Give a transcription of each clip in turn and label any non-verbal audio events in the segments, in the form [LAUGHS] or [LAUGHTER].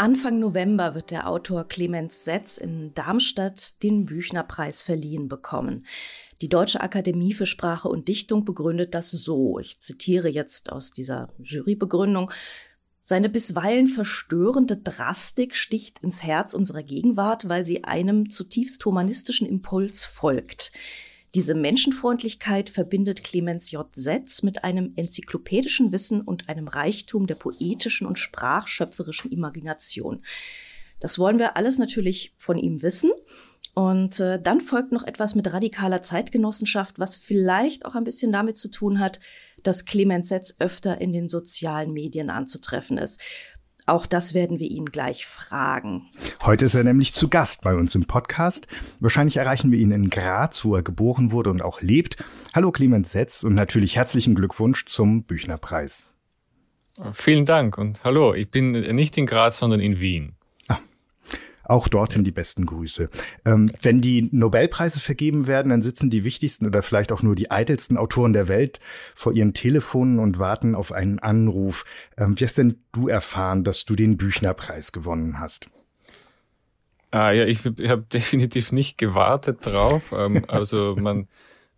Anfang November wird der Autor Clemens Setz in Darmstadt den Büchnerpreis verliehen bekommen. Die Deutsche Akademie für Sprache und Dichtung begründet das so. Ich zitiere jetzt aus dieser Jurybegründung. Seine bisweilen verstörende Drastik sticht ins Herz unserer Gegenwart, weil sie einem zutiefst humanistischen Impuls folgt. Diese Menschenfreundlichkeit verbindet Clemens J. Setz mit einem enzyklopädischen Wissen und einem Reichtum der poetischen und sprachschöpferischen Imagination. Das wollen wir alles natürlich von ihm wissen. Und äh, dann folgt noch etwas mit radikaler Zeitgenossenschaft, was vielleicht auch ein bisschen damit zu tun hat, dass Clemens Setz öfter in den sozialen Medien anzutreffen ist. Auch das werden wir ihn gleich fragen. Heute ist er nämlich zu Gast bei uns im Podcast. Wahrscheinlich erreichen wir ihn in Graz, wo er geboren wurde und auch lebt. Hallo Clemens Setz und natürlich herzlichen Glückwunsch zum Büchnerpreis. Vielen Dank und hallo. Ich bin nicht in Graz, sondern in Wien. Auch dorthin die besten Grüße. Ähm, wenn die Nobelpreise vergeben werden, dann sitzen die wichtigsten oder vielleicht auch nur die eitelsten Autoren der Welt vor ihren Telefonen und warten auf einen Anruf. Ähm, wie hast denn du erfahren, dass du den Büchnerpreis gewonnen hast? Ah, ja, ich, habe [LAUGHS] definitiv nicht gewartet drauf. ähm, [LAUGHS] also man,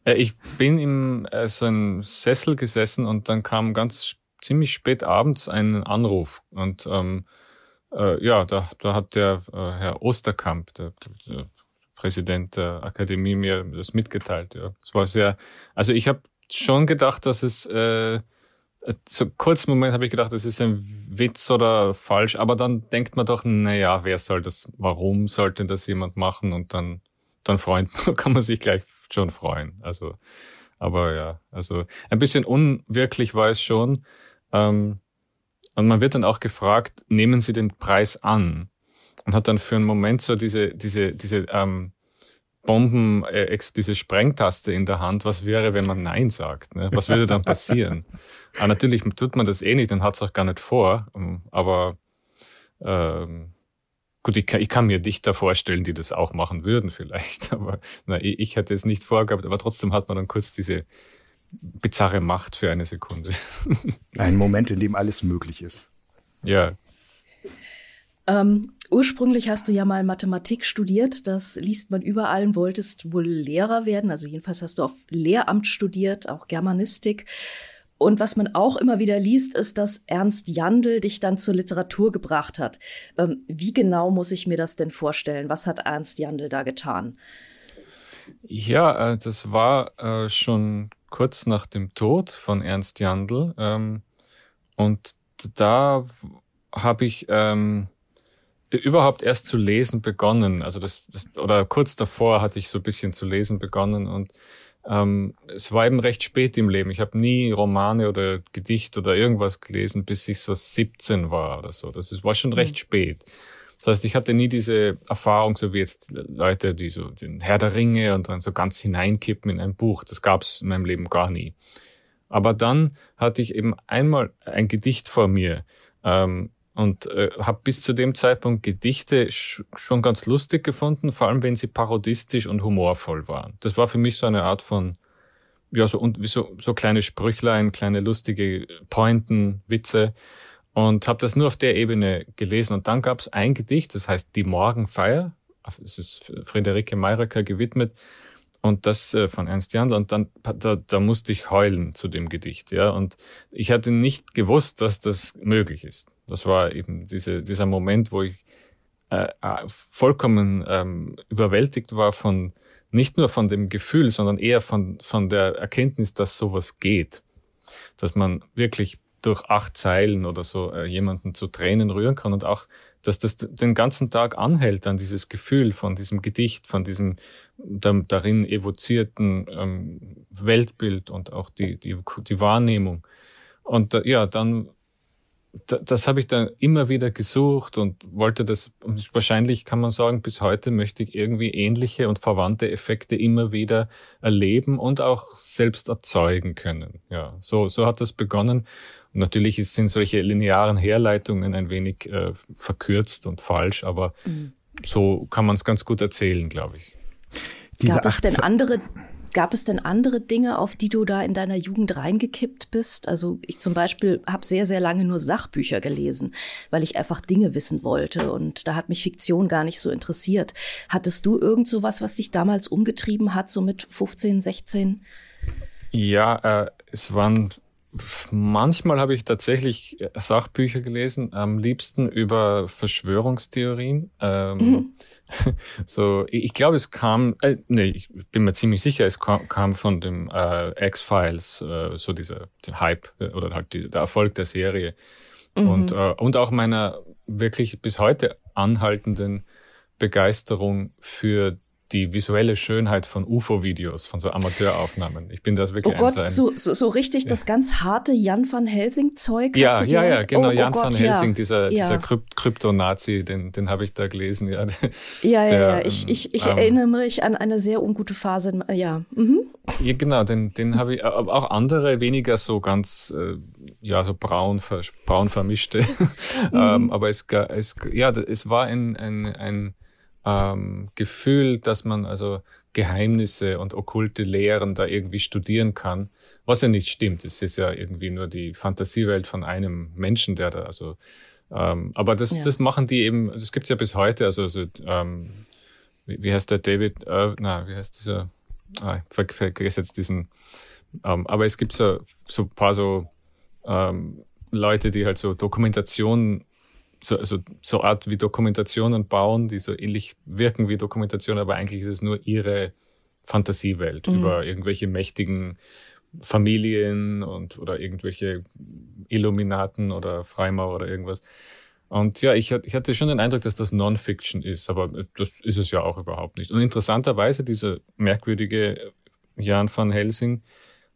äh, ich bin im äh, so einem Sessel gesessen und dann kam ganz ziemlich spät abends ein Anruf und ähm, äh, ja, da, da hat der äh, Herr Osterkamp, der, der, Präsident der Akademie, mir das mitgeteilt. Ja, es war sehr. Also ich habe schon gedacht, dass es äh, so kurzen Moment habe ich gedacht, das ist ein Witz oder falsch, aber dann denkt man doch, na ja, wer soll das, warum sollte das jemand machen? Und dann, dann freut, [LAUGHS] kann man sich gleich schon freuen. Also, aber ja, also ein bisschen unwirklich war es schon. Ähm, und man wird dann auch gefragt, nehmen Sie den Preis an? Und hat dann für einen Moment so diese, diese, diese ähm, Bomben, äh, diese Sprengtaste in der Hand. Was wäre, wenn man Nein sagt? Ne? Was würde dann passieren? Aber [LAUGHS] natürlich tut man das eh nicht und hat es auch gar nicht vor. Ähm, aber ähm, gut, ich kann, ich kann mir Dichter vorstellen, die das auch machen würden vielleicht. [LAUGHS] Aber na, ich, ich hätte es nicht vorgehabt. Aber trotzdem hat man dann kurz diese bizarre Macht für eine Sekunde. [LAUGHS] Ein Moment, in dem alles möglich ist. Ja. Ähm, ursprünglich hast du ja mal Mathematik studiert, das liest man überall und wolltest wohl Lehrer werden. Also jedenfalls hast du auf Lehramt studiert, auch Germanistik. Und was man auch immer wieder liest, ist, dass Ernst Jandl dich dann zur Literatur gebracht hat. Ähm, wie genau muss ich mir das denn vorstellen? Was hat Ernst Jandl da getan? Ja, äh, das war äh, schon kurz nach dem Tod von Ernst Jandl. Ähm, und da habe ich ähm, überhaupt erst zu lesen begonnen. Also das, das, oder kurz davor hatte ich so ein bisschen zu lesen begonnen und ähm, es war eben recht spät im Leben. Ich habe nie Romane oder Gedicht oder irgendwas gelesen, bis ich so 17 war oder so. Das war schon recht mhm. spät. Das heißt, ich hatte nie diese Erfahrung, so wie jetzt Leute, die so den Herr der Ringe und dann so ganz hineinkippen in ein Buch. Das gab es in meinem Leben gar nie. Aber dann hatte ich eben einmal ein Gedicht vor mir ähm, und äh, habe bis zu dem Zeitpunkt Gedichte schon ganz lustig gefunden, vor allem wenn sie parodistisch und humorvoll waren. Das war für mich so eine Art von ja so und so so kleine Sprüchlein, kleine lustige Pointen, Witze und habe das nur auf der Ebene gelesen. Und dann gab es ein Gedicht, das heißt Die Morgenfeier. Es ist Friederike Meiraker gewidmet und das äh, von Ernst Jandl. Und dann da, da musste ich heulen zu dem Gedicht. Ja, und ich hatte nicht gewusst, dass das möglich ist. Das war eben diese, dieser Moment, wo ich äh vollkommen ähm, überwältigt war von nicht nur von dem Gefühl, sondern eher von von der Erkenntnis, dass sowas geht, dass man wirklich durch acht Zeilen oder so äh, jemanden zu Tränen rühren kann und auch, dass das den ganzen Tag anhält an dieses Gefühl von diesem Gedicht, von diesem darin evozierten ähm, Weltbild und auch die, die, die Wahrnehmung. Und äh, ja, dann das habe ich dann immer wieder gesucht und wollte das, wahrscheinlich kann man sagen, bis heute möchte ich irgendwie ähnliche und verwandte Effekte immer wieder erleben und auch selbst erzeugen können. Ja, so, so hat das begonnen. Und natürlich sind solche linearen Herleitungen ein wenig äh, verkürzt und falsch, aber mhm. so kann man es ganz gut erzählen, glaube ich. Diese Gab es denn andere gab es denn andere Dinge, auf die du da in deiner Jugend reingekippt bist? Also ich zum Beispiel habe sehr, sehr lange nur Sachbücher gelesen, weil ich einfach Dinge wissen wollte und da hat mich Fiktion gar nicht so interessiert. Hattest du irgend so was, was dich damals umgetrieben hat, so mit 15, 16? Ja, äh, es waren Manchmal habe ich tatsächlich äh, Sachbücher gelesen, am liebsten über Verschwörungstheorien. Ähm, mhm. [LAUGHS] So, ich, ich glaube, es kam, äh, nee, ich bin mir ziemlich sicher, es kam, kam von dem äh, X-Files, äh, so dieser Hype äh, oder halt die, der Erfolg der Serie. Mhm. Und, äh, und auch meiner wirklich bis heute anhaltenden Begeisterung für die visuelle Schönheit von UFO-Videos, von so Amateuraufnahmen. Ich bin das wirklich Oh Gott, so, so, so richtig ja. das ganz harte Jan van Helsing-Zeug? Ja, ja, ja, genau. Oh, oh Jan Gott, van Helsing, ja. dieser, ja. dieser Krypto-Nazi, den, den habe ich da gelesen. Ja, ja, der, ja, Ich, ich, ich ähm, erinnere mich an eine sehr ungute Phase. Ja, mhm. ja genau, den, den habe ich, aber auch andere weniger so ganz, äh, ja, so braun, braun vermischte. [LAUGHS] Mhm. ähm, aber es, es, ja, es war ein, ein, ein ähm, Gefühl, dass man also Geheimnisse und okkulte Lehren da irgendwie studieren kann, was ja nicht stimmt. Es ist ja irgendwie nur die Fantasiewelt von einem Menschen, der da also ähm, aber das, ja. das machen die eben, das gibt's ja bis heute, also, also ähm, wie, wie heißt der David, äh, na, wie heißt dieser, ah, ich vergesse jetzt diesen, ähm, aber es gibt so, so ein paar so ähm, Leute, die halt so Dokumentation so, also so Art wie Dokumentationen bauen, die so ähnlich wirken wie Dokumentation, aber eigentlich ist es nur ihre Fantasiewelt mhm. über irgendwelche mächtigen Familien und oder irgendwelche Illuminaten oder Freimaurer oder irgendwas. Und ja, ich, ich hatte schon den Eindruck, dass das Non-Fiction ist, aber das ist es ja auch überhaupt nicht. Und interessanterweise, dieser merkwürdige Jan van Helsing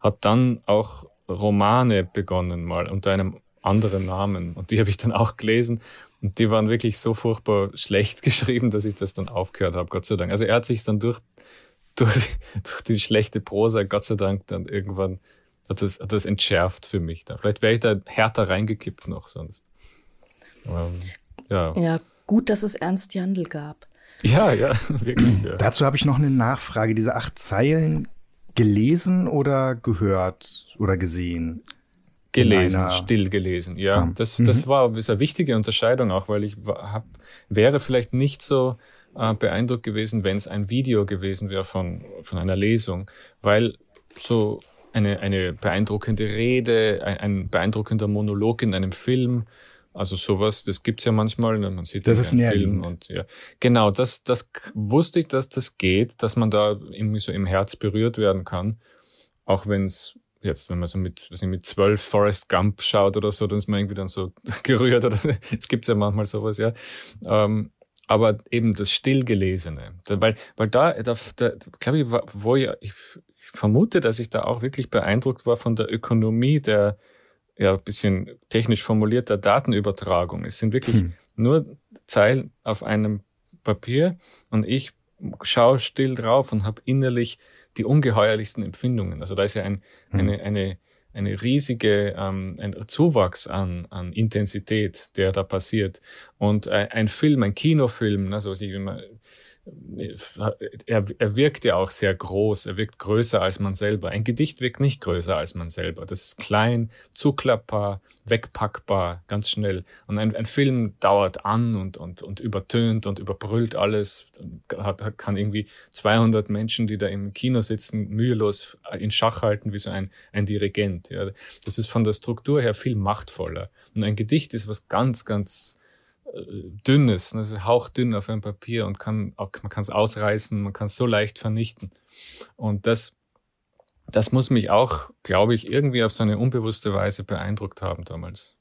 hat dann auch Romane begonnen, mal unter einem anderen Namen. Und die habe ich dann auch gelesen. Und die waren wirklich so furchtbar schlecht [LAUGHS] geschrieben, dass ich das dann aufgehört habe, Gott sei Dank. Also er hat sich dann durch, [LAUGHS] durch, die, durch die schlechte Prosa, Gott sei Dank, dann irgendwann hat das, hat das entschärft für mich. Da. Vielleicht wäre ich da härter reingekippt noch sonst. Aber, ja. ja, gut, dass es Ernst Jandl gab. Ja, ja, [LAUGHS] wirklich. Ja. Dazu habe ich noch eine Nachfrage. Diese acht Zeilen gelesen oder gehört oder gesehen? Gelesen, still gelesen, ja. ja. Das, das mhm. war eine wichtige Unterscheidung auch, weil ich hab, wäre vielleicht nicht so äh, beeindruckt gewesen, wenn es ein Video gewesen wäre von, von einer Lesung, weil so eine, eine beeindruckende Rede, ein, ein beeindruckender Monolog in einem Film, also sowas, das gibt's ja manchmal, ne, man sieht das ist einen Film und ja. Genau, das, das wusste ich, dass das geht, dass man da irgendwie so im Herz berührt werden kann, auch wenn es jetzt, wenn man so mit, weiß nicht, mit zwölf Forrest Gump schaut oder so, dann ist man irgendwie dann so [LAUGHS] gerührt oder [LAUGHS] es gibt ja manchmal sowas, ja. Ähm, aber eben das Stillgelesene, weil, weil da, da, da glaube ich, wo ich, ich, vermute, dass ich da auch wirklich beeindruckt war von der Ökonomie der, ja, ein bisschen technisch formulierter Datenübertragung. Es sind wirklich hm. nur Zeilen auf einem Papier und ich schaue still drauf und habe innerlich die ungeheuerlichsten Empfindungen. Also da ist ja ein, mhm. eine, eine, eine riesige ähm, ein Zuwachs an, an Intensität, der da passiert. Und ein, ein Film, ein Kinofilm, also was ich immer er, er wirkt ja auch sehr groß, er wirkt größer als man selber. Ein Gedicht wirkt nicht größer als man selber. Das ist klein, zuklappbar, wegpackbar, ganz schnell. Und ein, ein Film dauert an und, und, und übertönt und überbrüllt alles, hat, kann irgendwie 200 Menschen, die da im Kino sitzen, mühelos in Schach halten wie so ein, ein Dirigent. Ja. Das ist von der Struktur her viel machtvoller. Und ein Gedicht ist was ganz, ganz dünnes, also hauchdünn auf einem Papier und kann man kann es ausreißen, man kann es so leicht vernichten. Und das, das muss mich auch, glaube ich, irgendwie auf so eine unbewusste Weise beeindruckt haben damals.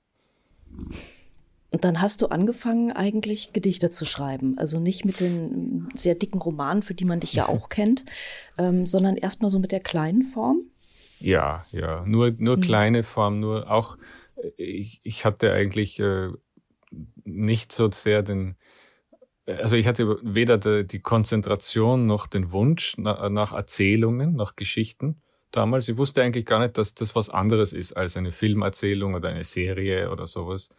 Und dann hast du angefangen, eigentlich Gedichte zu schreiben. Also nicht mit den sehr dicken Romanen, für die man dich ja [LAUGHS] auch kennt, ähm, sondern erstmal so mit der kleinen Form. Ja, ja, nur, nur mhm. kleine Form, nur auch, äh, ich, ich hatte eigentlich äh, nicht so sehr den, also ich hatte weder die Konzentration noch den Wunsch nach Erzählungen, nach Geschichten damals. Ich wusste eigentlich gar nicht, dass das was anderes ist als eine Filmerzählung oder eine Serie oder sowas.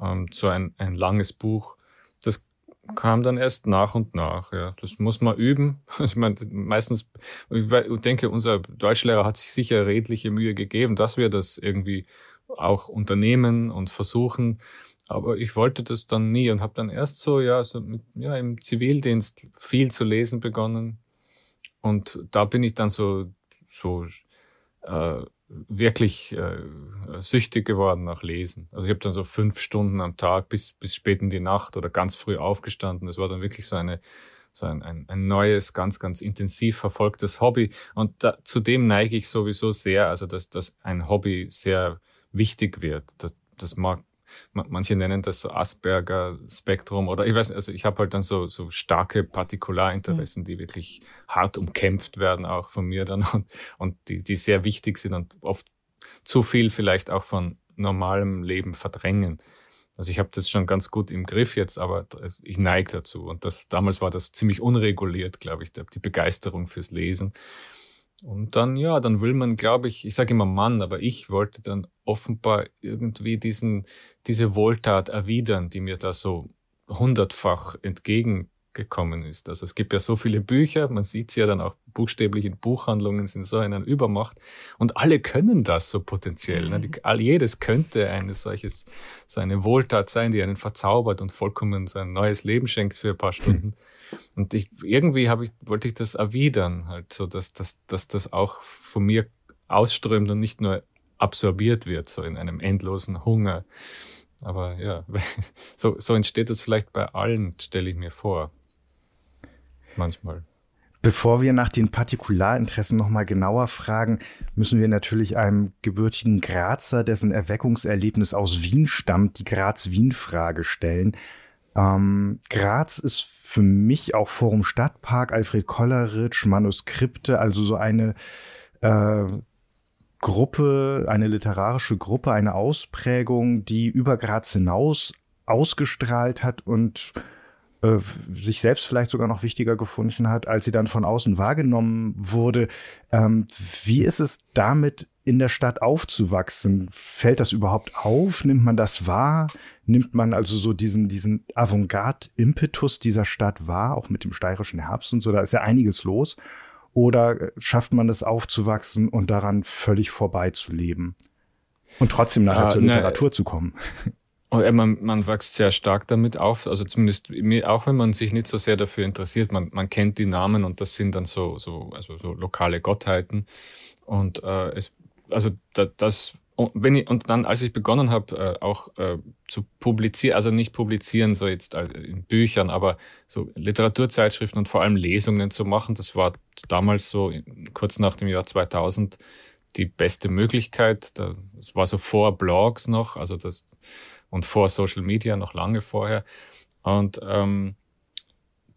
Ähm, so ein, ein langes Buch. Das kam dann erst nach und nach. Ja, das muss man üben. [LAUGHS] Ich meine, meistens, ich denke, unser Deutschlehrer hat sich sicher redliche Mühe gegeben, dass wir das irgendwie auch unternehmen und versuchen. Aber ich wollte das dann nie und habe dann erst so, ja, so mit, ja, im Zivildienst viel zu lesen begonnen. Und da bin ich dann so, so äh, wirklich äh, süchtig geworden nach Lesen. Also ich habe dann so fünf Stunden am Tag bis, bis spät in die Nacht oder ganz früh aufgestanden. Das war dann wirklich so eine so ein, ein, ein neues, ganz, ganz intensiv verfolgtes Hobby. Und da, zu dem neige ich sowieso sehr, also dass, dass ein Hobby sehr wichtig wird. Das, das mag manche nennen das so Asperger-Spektrum oder ich weiß nicht, also ich habe halt dann so, so starke Partikularinteressen, mhm. die wirklich hart umkämpft werden, auch von mir dann und, und die, die sehr wichtig sind und oft zu viel vielleicht auch von normalem Leben verdrängen. Also ich habe das schon ganz gut im Griff jetzt, aber ich neige dazu. Und das damals war das ziemlich unreguliert, glaube ich, die Begeisterung fürs Lesen. Und dann, ja, dann will man, glaube ich, ich sage immer Mann, aber ich wollte dann offenbar irgendwie diesen, diese Wohltat erwidern, die mir da so hundertfach entgegen gekommen ist. Also es gibt ja so viele Bücher, man sieht sie ja dann auch buchstäblich in Buchhandlungen, sind so in einer Übermacht und alle können das so potenziell. Ne? Die, mhm. all, jedes könnte eine solches, so eine Wohltat sein, die einen verzaubert und vollkommen so ein neues Leben schenkt für ein paar Stunden. Und ich, irgendwie habe ich, wollte ich das erwidern, halt so, dass, dass, dass das auch von mir ausströmt und nicht nur absorbiert wird, so in einem endlosen Hunger. Aber ja, [LAUGHS] so, so entsteht das vielleicht bei allen, stelle ich mir vor manchmal. Bevor wir nach den Partikularinteressen nochmal genauer fragen, müssen wir natürlich einem gebürtigen Grazer, dessen Erweckungserlebnis aus Wien stammt, die Graz-Wien-Frage stellen. Ähm, Graz ist für mich auch Forum Stadtpark, Alfred Kolleritsch, Manuskripte, also so eine äh, Gruppe, eine literarische Gruppe, eine Ausprägung, die über Graz hinaus ausgestrahlt hat und äh, sich selbst vielleicht sogar noch wichtiger gefunden hat, als sie dann von außen wahrgenommen wurde. Ähm, wie ist es damit in der Stadt aufzuwachsen? Fällt das überhaupt auf? Nimmt man das wahr? Nimmt man also so diesen, diesen Avantgarde-Impetus dieser Stadt wahr, auch mit dem steirischen Herbst und so? Da ist ja einiges los. Oder äh, schafft man es aufzuwachsen und daran völlig vorbeizuleben? Und trotzdem nachher ah, zur Literatur ne, zu kommen. [LAUGHS] Oh, man, man wächst sehr stark damit auf, also zumindest auch wenn man sich nicht so sehr dafür interessiert, man, man kennt die Namen und das sind dann so, so, also so lokale Gottheiten. Und äh, es, also da, das, wenn ich, und dann, als ich begonnen habe, äh, auch äh, zu publizieren, also nicht publizieren, so jetzt äh, in Büchern, aber so Literaturzeitschriften und vor allem Lesungen zu machen, das war damals so kurz nach dem Jahr 2000 die beste Möglichkeit. Das war so vor Blogs noch, also das und vor Social Media noch lange vorher. Und ähm,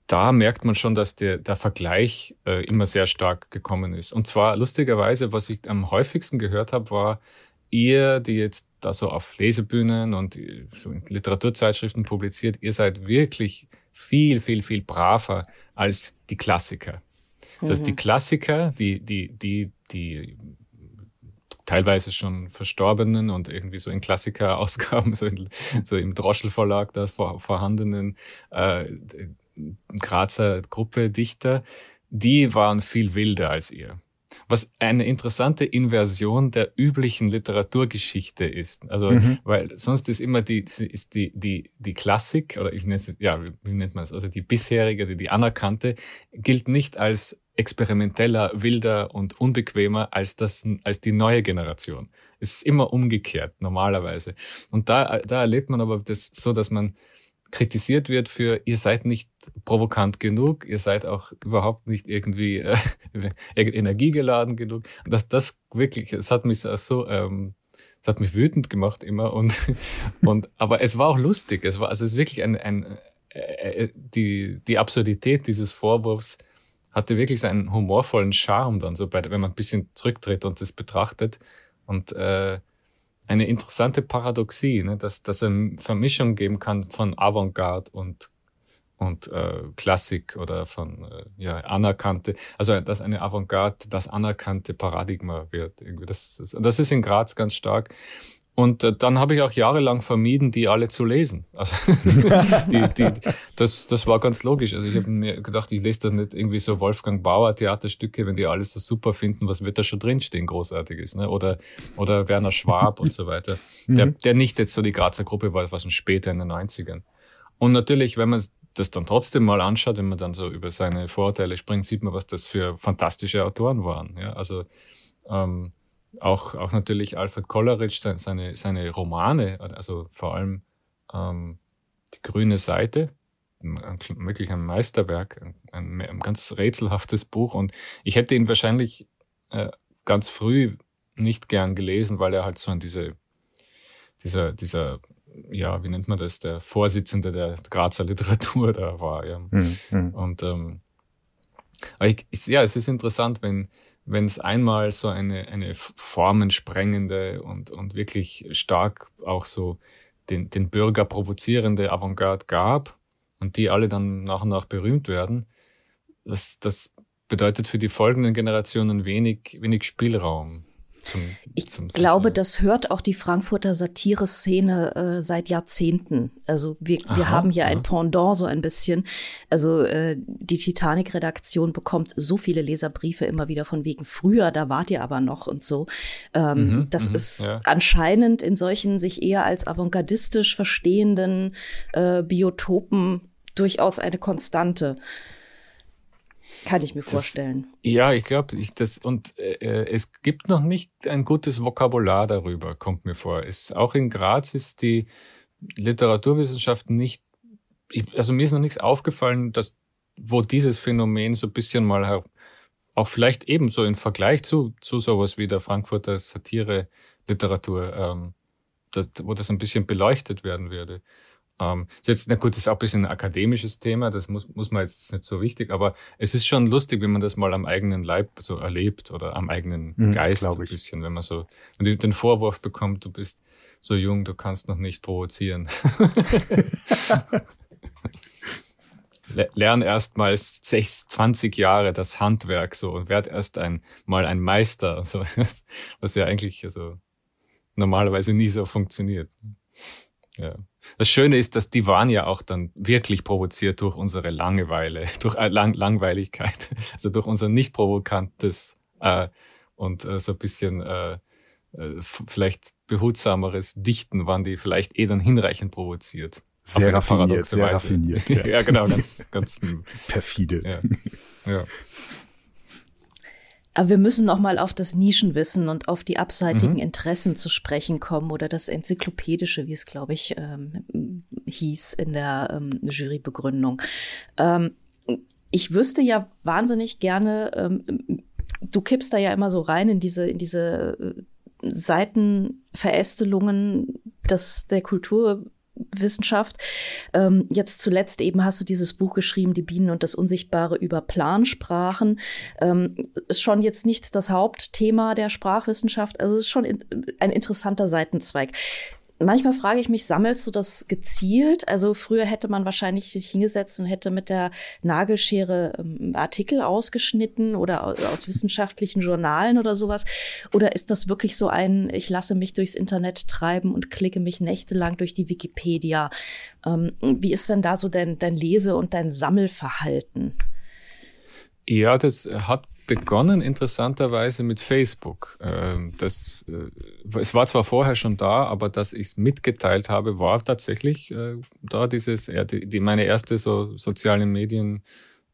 da merkt man schon, dass der, der Vergleich äh, immer sehr stark gekommen ist. Und zwar lustigerweise, was ich am häufigsten gehört habe, war ihr, die jetzt da so auf Lesebühnen und so in Literaturzeitschriften publiziert, ihr seid wirklich viel, viel, viel braver als die Klassiker. Das heißt, die mhm. Klassiker, die, die, die, die teilweise schon verstorbenen und irgendwie so in Klassiker-Ausgaben, [LAUGHS] so, so im Droschel-Verlag da vor, vorhandenen äh, Grazer Gruppe Dichter, die waren viel wilder als ihr. Was eine interessante Inversion der üblichen Literaturgeschichte ist. Also, mhm. weil sonst ist immer die, ist die, die, die Klassik, oder ich nenne es, ja, wie nennt man es? Also die bisherige, die, die anerkannte, gilt nicht als experimenteller, wilder und unbequemer als das, als die neue Generation. Es ist immer umgekehrt, normalerweise. Und da, da erlebt man aber das so, dass man kritisiert wird für, ihr seid nicht provokant genug, ihr seid auch überhaupt nicht irgendwie äh, [LAUGHS] energiegeladen genug. Und das, das wirklich, es hat mich so, ähm, es hat mich wütend gemacht immer und, [LAUGHS] und, aber es war auch lustig. Es war, also es ist wirklich ein, ein, äh, äh die, die Absurdität dieses Vorwurfs hatte wirklich seinen humorvollen Charme dann, so bei, wenn man ein bisschen zurücktritt und das betrachtet. Und äh, eine interessante Paradoxie, ne, dass, dass eine Vermischung geben kann von Avantgarde und und äh, Klassik oder von äh, ja anerkannte, also dass eine Avantgarde das anerkannte Paradigma wird. Irgendwie das, das, das ist in Graz ganz stark Und äh, dann habe ich auch jahrelang vermieden, die alle zu lesen. [LAUGHS] Also, [LAUGHS] die, die, das, das war ganz logisch. Also ich habe mir gedacht, ich lese da nicht irgendwie so Wolfgang Bauer Theaterstücke, wenn die alles so super finden, was wird da schon drinstehen, großartiges, ne? Oder, oder Werner Schwab und so weiter. [LAUGHS] Der, mhm. der nicht jetzt so die Grazer Gruppe war, was schon später in den 90ern. Und natürlich, wenn man das dann trotzdem mal anschaut, wenn man dann so über seine Vorurteile springt, sieht man, was das für fantastische Autoren waren. Ja, also ähm, auch, auch natürlich Alfred Kolleritsch, seine, seine Romane, also vor allem ähm, die grüne Seite, wirklich ein Meisterwerk, ein, ein, ganz rätselhaftes Buch. Und ich hätte ihn wahrscheinlich äh, ganz früh nicht gern gelesen, weil er halt so an diese, dieser, dieser, ja, wie nennt man das, der Vorsitzende der Grazer Literatur [LAUGHS] da war. Ja. Mhm. Und ähm, ich, ja, es ist interessant, wenn, wenn es einmal so eine, eine formensprengende und, und wirklich stark auch so den, den Bürger provozierende Avantgarde gab und die alle dann nach und nach berühmt werden, das, das bedeutet für die folgenden Generationen wenig, wenig Spielraum. Zum, ich zum glaube, das hört auch die Frankfurter Satire-Szene äh, seit Jahrzehnten. Also wir, Aha, wir haben hier ja. ein Pendant so ein bisschen. Also äh, die Titanic-Redaktion bekommt so viele Leserbriefe immer wieder von wegen früher, da wart ihr aber noch und so. Ähm, mhm, das mhm, ist ja. anscheinend in solchen sich eher als avantgardistisch verstehenden äh, Biotopen durchaus eine Konstante. Kann ich mir das, vorstellen. Ja, ich glaube, ich das und äh, es gibt noch nicht ein gutes Vokabular darüber, kommt mir vor. Es, auch in Graz ist die Literaturwissenschaft nicht, ich, also mir ist noch nichts aufgefallen, dass wo dieses Phänomen so ein bisschen mal auch vielleicht ebenso im Vergleich zu zu sowas wie der Frankfurter Satire Literatur, ähm, das, wo das ein bisschen beleuchtet werden würde. Ähm, ist jetzt, na gut, das ist auch ein bisschen ein akademisches Thema, das muss, muss man jetzt nicht so wichtig, aber es ist schon lustig, wenn man das mal am eigenen Leib so erlebt oder am eigenen mhm, Geist ein bisschen, wenn man so, wenn du den Vorwurf bekommt, du bist so jung, du kannst noch nicht provozieren. [LAUGHS] Lern erst mal 20 Jahre das Handwerk so und werd erst ein, mal ein Meister, [LAUGHS] so, was ja eigentlich so normalerweise nie so funktioniert. Ja. Das Schöne ist, dass die waren ja auch dann wirklich provoziert durch unsere Langeweile, [LAUGHS] durch äh, Lang Langweiligkeit, [LAUGHS] also durch unser nicht provokantes äh, und äh, so ein bisschen äh, äh vielleicht behutsameres Dichten waren die vielleicht eh dann hinreichend provoziert. Sehr raffiniert, sehr Weise. raffiniert. [LAUGHS] Ja. ja, genau, ganz, ganz perfide. Ja. ja. Aber wir müssen noch mal auf das Nischenwissen und auf die abseitigen mhm. Interessen zu sprechen kommen oder das Enzyklopädische, wie es, glaube ich, ähm, hieß in der ähm, Jurybegründung. Ähm, ich wüsste ja wahnsinnig gerne, ähm, du kippst da ja immer so rein in diese, in diese äh, Seitenverästelungen des, der Kultur Wissenschaft. Ähm, jetzt zuletzt eben hast du dieses Buch geschrieben, Die Bienen und das Unsichtbare über Plansprachen. Ähm, ist schon jetzt nicht das Hauptthema der Sprachwissenschaft, also ist schon in, ein interessanter Seitenzweig manchmal frage ich mich, sammelst du das gezielt? Also früher hätte man wahrscheinlich sich hingesetzt und hätte mit der Nagelschere ähm, Artikel ausgeschnitten oder aus, wissenschaftlichen Journalen oder sowas. Oder ist das wirklich so ein, ich lasse mich durchs Internet treiben und klicke mich nächtelang durch die Wikipedia? Ähm, wie ist denn da so dein, dein Lese- und dein Sammelverhalten? Ja, das hat begonnen interessanterweise mit Facebook. Ähm, das, äh, es war zwar vorher schon da, aber dass ich es mitgeteilt habe, war tatsächlich äh, da dieses, die, meine erste so soziale Medien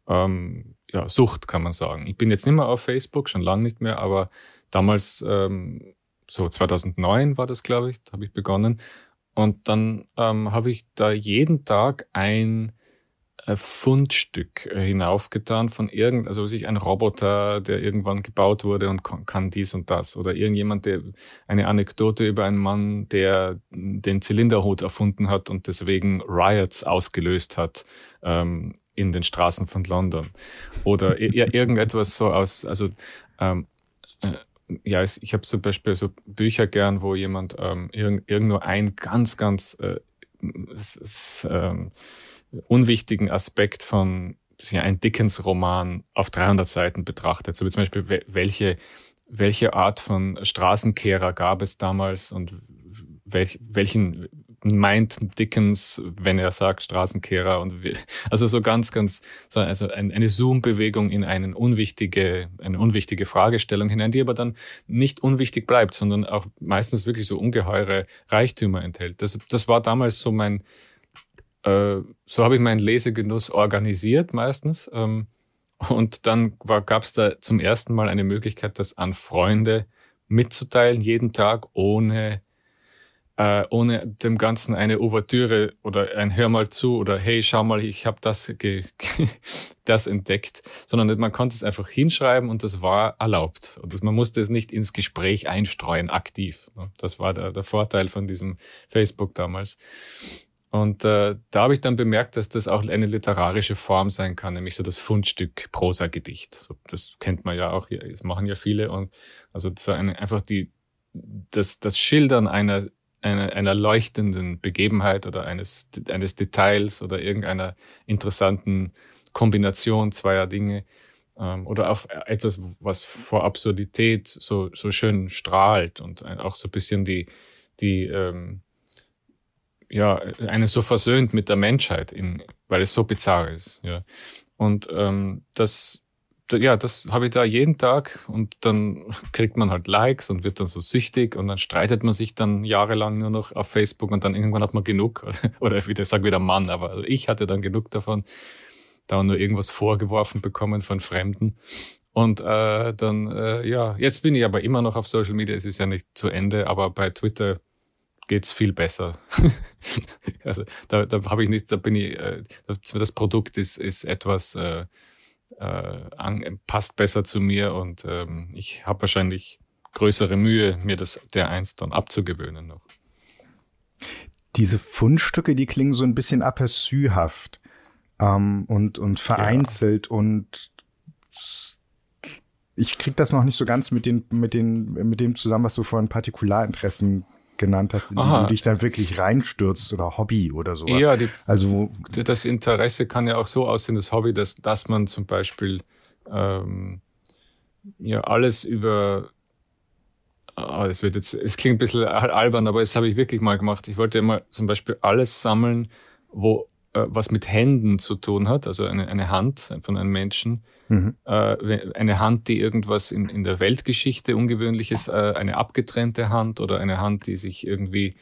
ähm, ja, Sucht, kann man sagen. Ich bin jetzt nicht mehr auf Facebook, schon lange nicht mehr, aber damals, ähm, so 2009 war das, glaube ich, da habe ich begonnen. Und dann ähm, habe ich da jeden Tag ein Fundstück äh, hinaufgetan von irgend, also sich ein Roboter, der irgendwann gebaut wurde und kann dies und das. Oder irgendjemand, der eine Anekdote über einen Mann, der den Zylinderhut erfunden hat und deswegen Riots ausgelöst hat ähm, in den Straßen von London. Oder [LAUGHS] irgendetwas so aus, also ähm, äh, ja, ich habe zum Beispiel so Bücher gern, wo jemand ähm, irgend, irgend nur ein ganz, ganz äh, es, es, ähm, unwichtigen Aspekt von ja, ein Dickens-Roman auf 300 Seiten betrachtet. So wie zum Beispiel, welche, welche Art von Straßenkehrer gab es damals und welch, welchen meint Dickens, wenn er sagt Straßenkehrer und also so ganz, ganz, so also eine Zoom-Bewegung in eine unwichtige, eine unwichtige Fragestellung hinein, die aber dann nicht unwichtig bleibt, sondern auch meistens wirklich so ungeheure Reichtümer enthält. Das, das war damals so mein, äh, so habe ich meinen Lesegenuss organisiert meistens. Ähm, und dann gab es da zum ersten Mal eine Möglichkeit, das an Freunde mitzuteilen, jeden Tag, ohne äh, ohne dem Ganzen eine Ouvertüre oder ein Hör mal zu oder hey, schau mal, ich habe das, [LAUGHS] das entdeckt, sondern man konnte es einfach hinschreiben und das war erlaubt. Und das, man musste es nicht ins Gespräch einstreuen, aktiv. Das war der, der Vorteil von diesem Facebook damals. Und äh, da habe ich dann bemerkt, dass das auch eine literarische Form sein kann, nämlich so das Fundstück Prosa-Gedicht. So, das kennt man ja auch, das machen ja viele. Und also so eine, einfach die, das, das Schildern einer einer, einer leuchtenden Begebenheit oder eines, eines Details oder irgendeiner interessanten Kombination zweier Dinge ähm, oder auf etwas, was vor Absurdität so, so schön strahlt und auch so bisschen die, die ähm, ja, eine so versöhnt mit der Menschheit, in, weil es so bizarr ist. Ja. Und ähm, das ja, das habe ich da jeden Tag und dann [LAUGHS] kriegt man halt Likes und wird dann so süchtig und dann streitet man sich dann jahrelang nur noch auf Facebook und dann irgendwann hat man genug [LAUGHS] oder wieder sag wieder Mann, aber ich hatte dann genug davon, da nur irgendwas vorgeworfen bekommen von Fremden und äh, dann äh, ja, jetzt bin ich aber immer noch auf Social Media, es ist ja nicht zu Ende, aber bei Twitter geht's viel besser. [LAUGHS] also da, da habe ich nichts, da bin ich, äh, das Produkt ist, ist etwas äh, äh, an, passt besser zu mir und ähm, ich habe wahrscheinlich größere Mühe, mir das der eins dann abzugewöhnen noch. Diese Fundstücke, die klingen so ein bisschen aperçuhaft ähm, und, und vereinzelt ja. und ich krieg das noch nicht so ganz mit den, mit den, mit dem zusammen, was du vorhin Partikularinteressen genannt hast, in die du dich dann wirklich reinstürzt oder Hobby oder sowas. Ja, die, also das Interesse kann ja auch so aussehen, das Hobby, dass, dass man zum Beispiel ähm, ja alles über Oh, das wird jetzt, es klingt ein bisschen albern, aber das habe ich wirklich mal gemacht. Ich wollte immer zum Beispiel alles sammeln, wo äh, was mit Händen zu tun hat, also eine, eine Hand von einem Menschen, mhm. äh, eine Hand, die irgendwas in, in der Weltgeschichte Ungewöhnliches, äh, eine abgetrennte Hand oder eine Hand, die sich irgendwie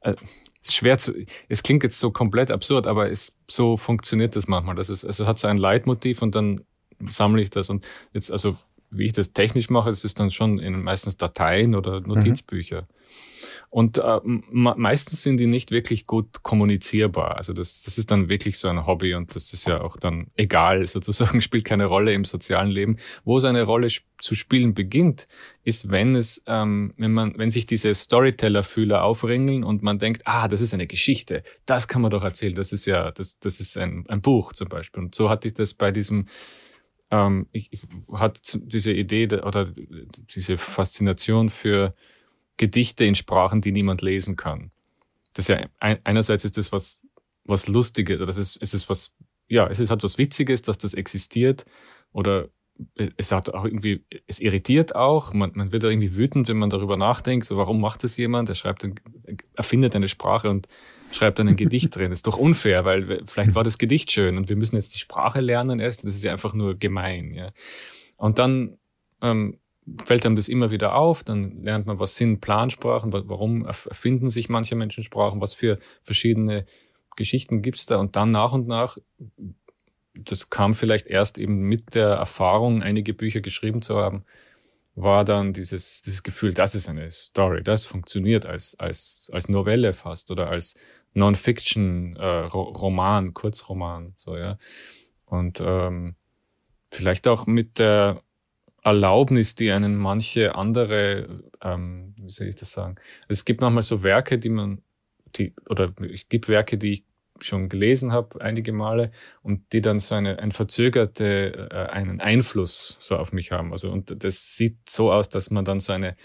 äh, ist schwer zu, es klingt jetzt so komplett absurd, aber es, so funktioniert das manchmal. Das ist, also hat so ein Leitmotiv und dann sammle ich das und jetzt, also wie ich das technisch mache, das ist dann schon in meistens Dateien oder mhm. Notizbücher. Mhm. Und äh, meistens sind die nicht wirklich gut kommunizierbar. Also das, das ist dann wirklich so ein Hobby und das ist ja auch dann egal, [LAUGHS] sozusagen spielt keine Rolle im sozialen Leben. Wo es eine Rolle zu spielen beginnt, ist, wenn es, ähm, wenn man, wenn sich diese Storyteller-Fühler aufringeln und man denkt, ah, das ist eine Geschichte, das kann man doch erzählen, das ist ja, das, das ist ein, ein Buch zum Beispiel. Und so hatte ich das bei diesem ähm, ich, ich hatte diese Idee oder diese Faszination für Gedichte in Sprachen, die niemand lesen kann. Das ist ja einerseits ist das was was Lustiges oder das ist es ist was ja es ist halt was Witziges, dass das existiert oder es hat auch irgendwie es irritiert auch man, man wird irgendwie wütend, wenn man darüber nachdenkt. So warum macht das jemand? Er schreibt ein, erfindet eine Sprache und schreibt dann ein Gedicht [LAUGHS] drin. Das ist doch unfair, weil vielleicht war das Gedicht schön und wir müssen jetzt die Sprache lernen erst. Das ist ja einfach nur gemein. Ja. Und dann ähm, fällt einem das immer wieder auf, dann lernt man, was sind Plansprachen, warum erfinden sich manche Menschen Sprachen, was für verschiedene Geschichten gibt's da und dann nach und nach, das kam vielleicht erst eben mit der Erfahrung, einige Bücher geschrieben zu haben, war dann dieses, dieses Gefühl, das ist eine Story, das funktioniert als, als, als Novelle fast oder als Non-Fiction-Roman, äh, Kurzroman, so, ja. Und ähm, vielleicht auch mit der Erlaubnis, die einen manche andere, ähm, wie soll ich das sagen? Es gibt manchmal so Werke, die man, die, oder es gibt Werke, die ich schon gelesen habe einige Male und die dann so eine, ein verzögerte, äh, einen Einfluss so auf mich haben. Also und das sieht so aus, dass man dann so eine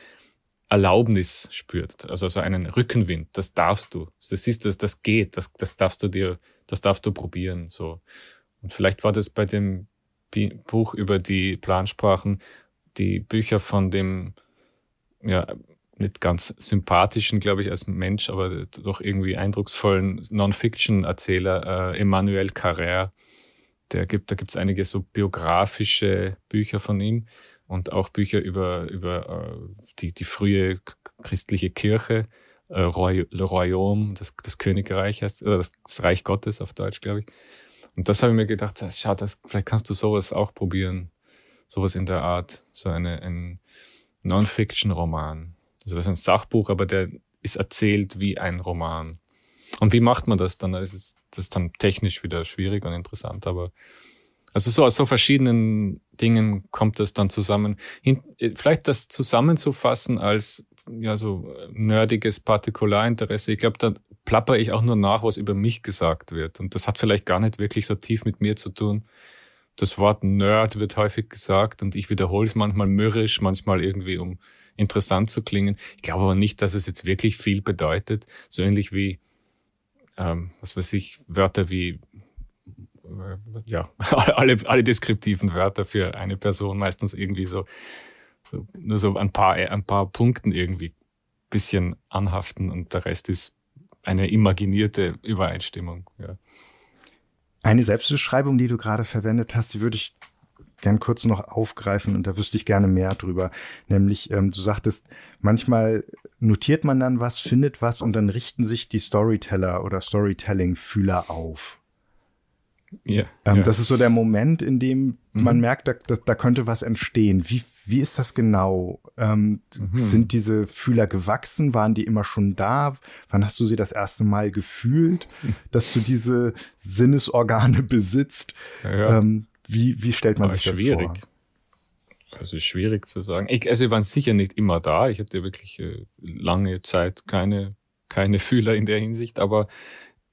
Erlaubnis spürt, also so einen Rückenwind. Das darfst du. Das siehst du, das geht. Das, das darfst du dir, das darfst du probieren. So und vielleicht war das bei dem Buch über die Plansprachen, die Bücher von dem ja, nicht ganz sympathischen, glaube ich, als Mensch, aber doch irgendwie eindrucksvollen Non-Fiction-Erzähler, äh, Emmanuel Carrère. Der gibt, da gibt es einige so biografische Bücher von ihm und auch Bücher über, über äh, die, die frühe christliche Kirche, äh, Roy, Le Royaume, das, das Königreich heißt, oder das, das Reich Gottes auf Deutsch, glaube ich. Und das habe ich mir gedacht, schau, das, vielleicht kannst du sowas auch probieren. Sowas in der Art, so eine, ein Non-Fiction-Roman. Also das ist ein Sachbuch, aber der ist erzählt wie ein Roman. Und wie macht man das dann? Das ist das dann technisch wieder schwierig und interessant, aber also so aus so verschiedenen Dingen kommt das dann zusammen. Vielleicht das zusammenzufassen als ja so nerdiges Partikularinteresse. Ich glaube, da plapper ich auch nur nach, was über mich gesagt wird. Und das hat vielleicht gar nicht wirklich so tief mit mir zu tun. Das Wort Nerd wird häufig gesagt und ich wiederhole es manchmal mürrisch, manchmal irgendwie um interessant zu klingen. Ich glaube aber nicht, dass es jetzt wirklich viel bedeutet. So ähnlich wie, ähm, was weiß ich, Wörter wie, äh, ja, [LAUGHS] alle, alle deskriptiven Wörter für eine Person meistens irgendwie so, so nur so ein paar, ein paar Punkten irgendwie bisschen anhaften und der Rest ist eine imaginierte Übereinstimmung. Ja. Eine Selbstbeschreibung, die du gerade verwendet hast, die würde ich gern kurz noch aufgreifen und da wüsste ich gerne mehr drüber. Nämlich, ähm, du sagtest, manchmal notiert man dann was, findet was und dann richten sich die Storyteller oder Storytelling-Fühler auf. Ja, ähm, ja. Das ist so der Moment, in dem mhm. man merkt, da, da, da, könnte was entstehen. Wie, wie ist das genau? Ähm, mhm. Sind diese Fühler gewachsen? Waren die immer schon da? Wann hast du sie das erste Mal gefühlt, [LAUGHS] dass du diese Sinnesorgane besitzt? Ja, ähm, wie, wie stellt man Aber sich das schwierig. vor? Also schwierig zu sagen. Ich, also sie waren sicher nicht immer da. Ich hatte wirklich äh, lange Zeit keine, keine Fühler in der Hinsicht. Aber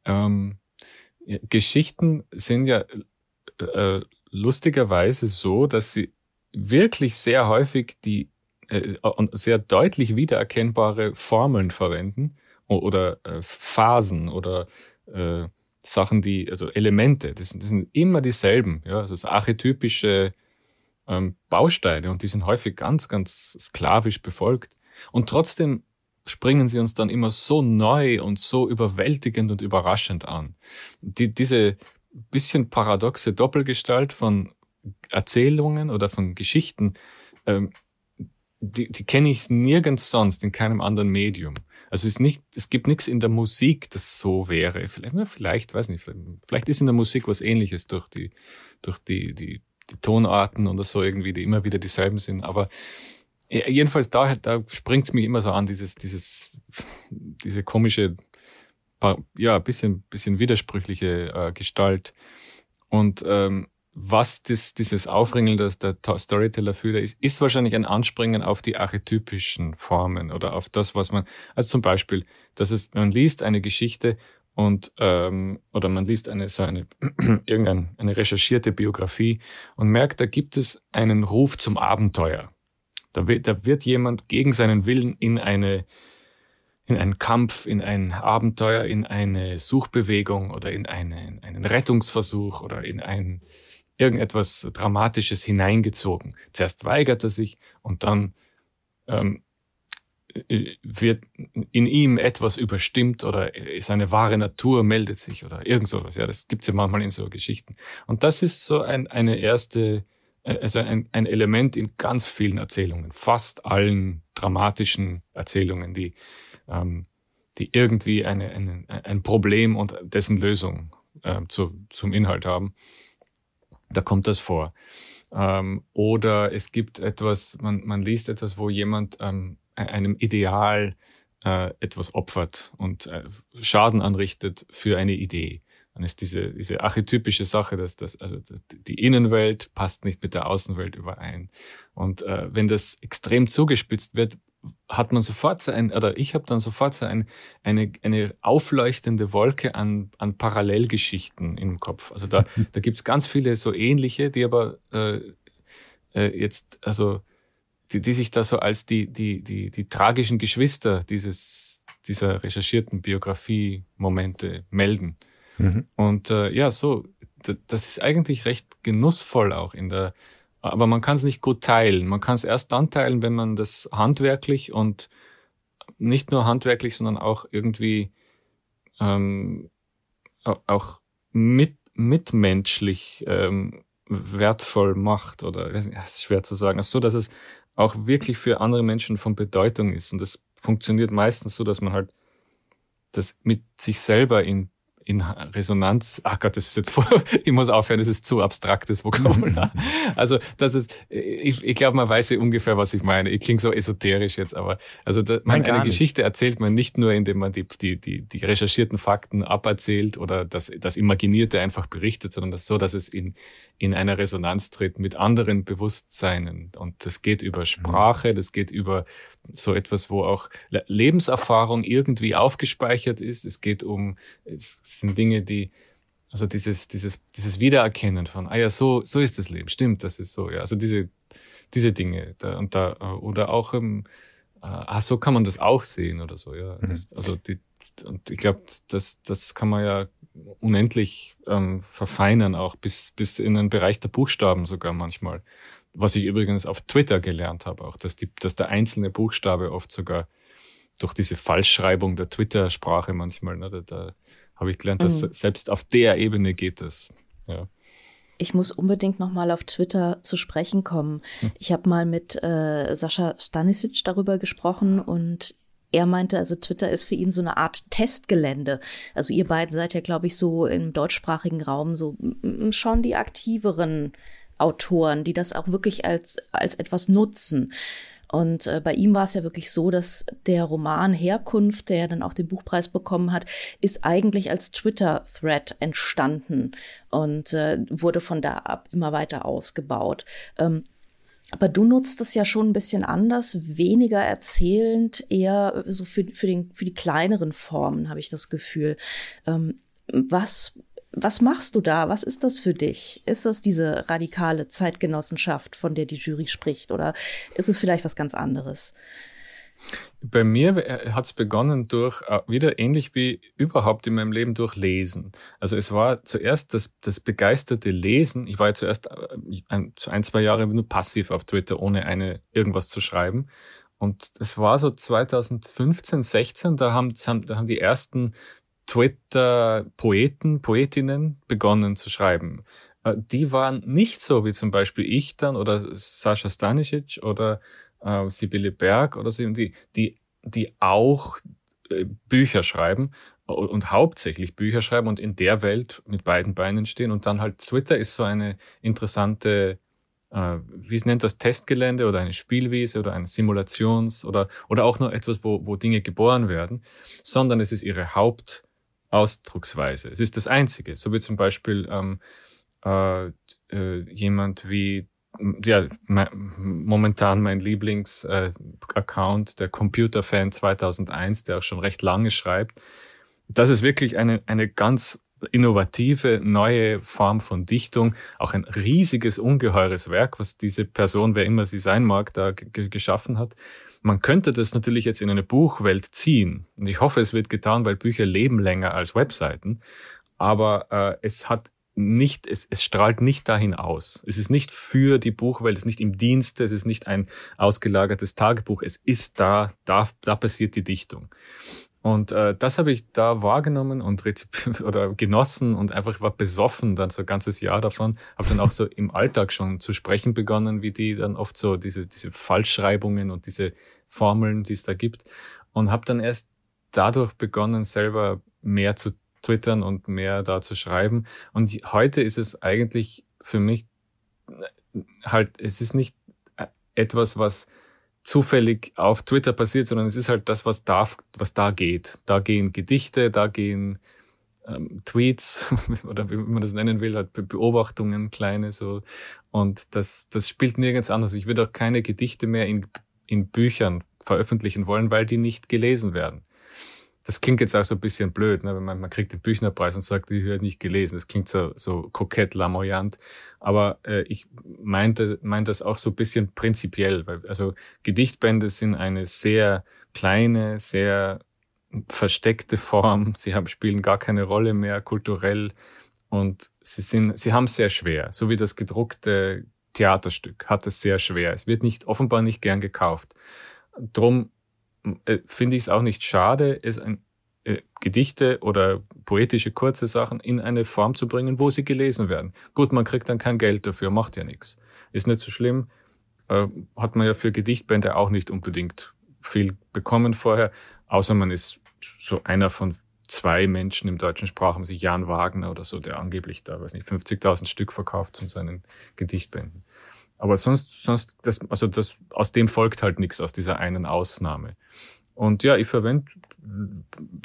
ähm, Geschichten sind ja äh, lustigerweise so, dass sie wirklich sehr häufig die äh, sehr deutlich wiedererkennbare Formeln verwenden oder äh, Phasen oder äh, Sachen, die, also Elemente, das sind, das sind immer dieselben, ja, also so archetypische ähm, Bausteine und die sind häufig ganz, ganz sklavisch befolgt. Und trotzdem springen sie uns dann immer so neu und so überwältigend und überraschend an. Die, diese bisschen paradoxe Doppelgestalt von Erzählungen oder von Geschichten, ähm, die, die kenne ich nirgends sonst, in keinem anderen Medium. Also es, ist nicht, es gibt nichts in der Musik, das so wäre. Vielleicht, vielleicht weiß nicht, vielleicht, ist in der Musik was ähnliches durch die, durch die, die, die Tonarten oder so irgendwie, die immer wieder dieselben sind. Aber jedenfalls da, da springt es mich immer so an, dieses, dieses, diese komische, ja, bisschen, bisschen widersprüchliche äh, Gestalt. Und ähm, was das, dieses Aufringeln, das der Storyteller fühlt, ist, ist wahrscheinlich ein Anspringen auf die archetypischen Formen oder auf das, was man, also zum Beispiel, dass es, man liest eine Geschichte und ähm, oder man liest eine so eine [CLEARS THROAT] irgendeine eine recherchierte Biografie und merkt, da gibt es einen Ruf zum Abenteuer. Da wird, da wird jemand gegen seinen Willen in eine in einen Kampf, in ein Abenteuer, in eine Suchbewegung oder in einen, einen Rettungsversuch oder in ein irgendetwas Dramatisches hineingezogen. Zuerst weigert er sich und dann ähm, äh, wird in ihm etwas überstimmt oder seine wahre Natur meldet sich oder irgend sowas. Ja, das gibt's ja manchmal in so Geschichten. Und das ist so ein, eine erste, also ein, ein Element in ganz vielen Erzählungen, fast allen dramatischen Erzählungen, die, ähm, die irgendwie eine, eine, ein Problem und dessen Lösung äh, zu, zum Inhalt haben da kommt das vor. Ähm, oder es gibt etwas, man, man liest etwas, wo jemand ähm, e-, einem Ideal äh, etwas opfert und äh, Schaden anrichtet für eine Idee. Dann ist diese, diese archetypische Sache, dass das, also die Innenwelt passt nicht mit der Außenwelt überein. Und äh, wenn das extrem zugespitzt wird, hat man sofort so ein, oder ich habe dann sofort so ein, eine, eine aufleuchtende Wolke an, an Parallelgeschichten im Kopf. Also da, [LAUGHS] da gibt's ganz viele so ähnliche, die aber äh, äh, jetzt, also die, die sich da so als die, die, die, die tragischen Geschwister dieses, dieser recherchierten Biografie-Momente melden. Mhm. Und äh, ja, so, das ist eigentlich recht genussvoll auch in der aber man kann es nicht gut teilen. Man kann es erst dann teilen, wenn man das handwerklich und nicht nur handwerklich, sondern auch irgendwie ähm, auch mit, mitmenschlich ähm, wertvoll macht oder es ist schwer zu sagen, so, dass es auch wirklich für andere Menschen von Bedeutung ist. Und das funktioniert meistens so, dass man halt das mit sich selber in in Resonanz, ach Gott, das ist jetzt, [LAUGHS] ich muss aufhören, das ist zu abstraktes Vokabular. [LAUGHS] Also, das ist, ich, ich glaube, man weiß ja ungefähr, was ich meine. Ich klinge so esoterisch jetzt, aber, also, da, man, Nein, eine Geschichte erzählt man nicht nur, indem man die, die, die, die recherchierten Fakten aberzählt oder das, das Imaginierte einfach berichtet, sondern das so, dass es in, in einer Resonanz tritt mit anderen Bewusstseinen. Und das geht über Sprache, das geht über so etwas, wo auch Lebenserfahrung irgendwie aufgespeichert ist. Es geht um, es sind Dinge, die, also dieses, dieses, dieses Wiedererkennen von, ah ja, so, so ist das Leben, stimmt, das ist so, ja. Also diese, diese Dinge, da, und da, oder auch, ähm, äh, ah, so kann man das auch sehen oder so, ja. Mhm. Das, also die, und ich glaube, das, das kann man ja unendlich ähm, verfeinern, auch bis, bis in den Bereich der Buchstaben sogar manchmal. Was ich übrigens auf Twitter gelernt habe, auch, dass, die, dass der einzelne Buchstabe oft sogar durch diese Falschschreibung der Twitter-Sprache manchmal, ne, da, da habe ich gelernt, dass mhm. selbst auf der Ebene geht es. Ja. Ich muss unbedingt noch mal auf Twitter zu sprechen kommen. Hm. Ich habe mal mit äh, Sascha Stanisic darüber gesprochen und er meinte, also Twitter ist für ihn so eine Art Testgelände. Also ihr beiden seid ja, glaube ich, so im deutschsprachigen Raum so schon die aktiveren Autoren, die das auch wirklich als, als etwas nutzen. Und äh, bei ihm war es ja wirklich so, dass der Roman Herkunft, der dann auch den Buchpreis bekommen hat, ist eigentlich als Twitter-Thread entstanden und äh, wurde von da ab immer weiter ausgebaut. Ähm, aber du nutzt es ja schon ein bisschen anders, weniger erzählend, eher so für, für, den, für die kleineren Formen, habe ich das Gefühl. Ähm, was, was machst du da? Was ist das für dich? Ist das diese radikale Zeitgenossenschaft, von der die Jury spricht? Oder ist es vielleicht was ganz anderes? Bei mir äh, hat es begonnen durch, äh, wieder ähnlich wie überhaupt in meinem Leben, durch Lesen. Also es war zuerst das, das begeisterte Lesen. Ich war ja zuerst äh, ein, ein, zwei Jahre nur passiv auf Twitter, ohne eine irgendwas zu schreiben. Und es war so 2015, 16, da haben, da haben die ersten Twitter-Poeten, Poetinnen begonnen zu schreiben. Die waren nicht so wie zum Beispiel ich dann oder Sascha Stanisic oder äh, Sibylle Berg oder so, die, die, die auch äh, Bücher schreiben und hauptsächlich Bücher schreiben und in der Welt mit beiden Beinen stehen. Und dann halt Twitter ist so eine interessante, äh, wie es nennt das, Testgelände oder eine Spielwiese oder ein Simulations- oder, oder auch nur etwas, wo, wo Dinge geboren werden, sondern es ist ihre Hauptausdrucksweise. Es ist das Einzige. So wie zum Beispiel ähm, äh, äh, jemand wie ja, momentan mein Lieblings-Account, äh, der Computerfan 2001, der auch schon recht lange schreibt. Das ist wirklich eine, eine ganz innovative, neue Form von Dichtung, auch ein riesiges, ungeheures Werk, was diese Person, wer immer sie sein mag, da geschaffen hat. Man könnte das natürlich jetzt in eine Buchwelt ziehen. Und ich hoffe, es wird getan, weil Bücher leben länger als Webseiten. Aber äh, es hat nicht, es, es strahlt nicht dahin aus. Es ist nicht für die Buchwelt, es ist nicht im Dienste, es ist nicht ein ausgelagertes Tagebuch. Es ist da, da, da passiert die Dichtung. Und äh, das habe ich da wahrgenommen und [LAUGHS] oder genossen und einfach war besoffen dann so ein ganzes Jahr davon. Habe dann auch so im Alltag schon zu sprechen begonnen, wie die dann oft so diese, diese Falschschreibungen und diese Formeln, die es da gibt. Und habe dann erst dadurch begonnen, selber mehr zu twittern und mehr da zu schreiben. Und heute ist es eigentlich für mich halt, es ist nicht etwas, was zufällig auf Twitter passiert, sondern es ist halt das, was da, was da geht. Da gehen Gedichte, da gehen ähm, Tweets [LAUGHS] oder wie man das nennen will, halt Beobachtungen, kleine so. Und das, das spielt nirgends anders. Ich würde auch keine Gedichte mehr in, in Büchern veröffentlichen wollen, weil die nicht gelesen werden das klingt jetzt auch so ein bisschen blöd, ne? man, man kriegt den Büchnerpreis und sagt, die hört nicht gelesen. Das klingt so, so kokett, lamoyant. Aber äh, ich meinte, meinte das auch so ein bisschen prinzipiell, weil also Gedichtbände sind eine sehr kleine, sehr versteckte Form. Sie haben, spielen gar keine Rolle mehr kulturell und sie sind, sie haben es sehr schwer. So wie das gedruckte Theaterstück hat es sehr schwer. Es wird nicht, offenbar nicht gern gekauft. Drum äh, finde ich es auch nicht schade, es ein, äh, Gedichte oder poetische kurze Sachen in eine Form zu bringen, wo sie gelesen werden. Gut, man kriegt dann kein Geld dafür, macht ja nichts. Ist nicht so schlimm. Äh, hat man ja für Gedichtbände auch nicht unbedingt viel bekommen vorher, außer man ist so einer von zwei Menschen im deutschen Sprachraum, sich Jan Wagner oder so, der angeblich da, weiß nicht, 50.000 Stück verkauft von seinen Gedichtbänden. Aber sonst, sonst, das, also das, aus dem folgt halt nichts, aus dieser einen Ausnahme. Und ja, ich verwende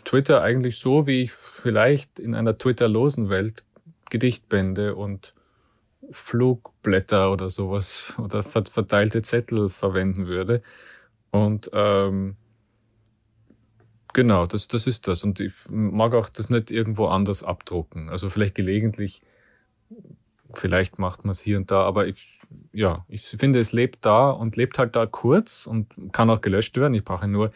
Twitter eigentlich so, wie ich vielleicht in einer Twitterlosen Welt Gedichtbände und Flugblätter oder sowas [LAUGHS] oder verteilte Zettel verwenden würde. Und ähm, genau, das, das ist das. Und ich mag auch das nicht irgendwo anders abdrucken. Also vielleicht gelegentlich, vielleicht macht man es hier und da, aber ich, ja, ich finde, es lebt da und lebt halt da kurz und kann auch gelöscht werden. Ich brauche nur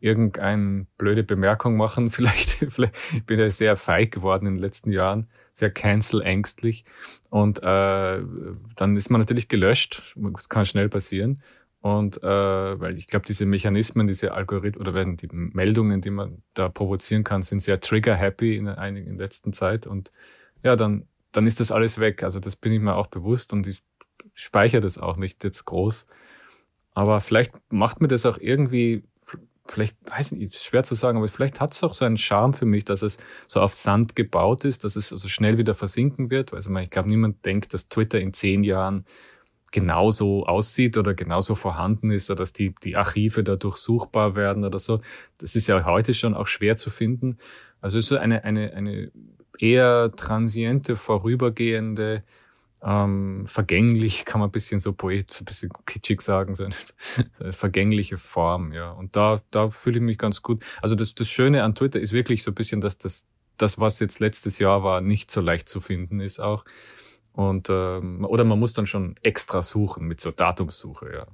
irgendeine blöde Bemerkung machen. [LAUGHS] Vielleicht, vielleicht ich bin ja sehr feig geworden in den letzten Jahren, sehr cancel-ängstlich. Und äh, dann ist man natürlich gelöscht. Das kann schnell passieren. Und äh, weil ich glaube, diese Mechanismen, diese Algorithmen oder werden die Meldungen, die man da provozieren kann, sind sehr trigger-happy in einigen in letzter Zeit. Und ja, dann, dann ist das alles weg. Also das bin ich mir auch bewusst und ich speichere das auch nicht jetzt groß. Aber vielleicht macht mir das auch irgendwie vielleicht, weiß nicht, schwer zu sagen, aber vielleicht hat es auch so einen Charme für mich, dass es so auf Sand gebaut ist, dass es also schnell wieder versinken wird. Also ich glaube, niemand denkt, dass Twitter in zehn Jahren genauso aussieht oder genauso vorhanden ist oder dass die, die Archive da durchsuchbar werden oder so. Das ist ja heute schon auch schwer zu finden. Also es ist eine, eine, eine eher transiente, vorübergehende ähm, vergänglich, kann man ein bisschen so poet, ein bisschen kitschig sagen, so eine, eine vergängliche Form, ja. Und da, da fühle ich mich ganz gut. Also das, das Schöne an Twitter ist wirklich so ein bisschen, dass das, das, was jetzt letztes Jahr war, nicht so leicht zu finden ist auch. Und ähm, oder man muss dann schon extra suchen mit so Datumssuche, ja.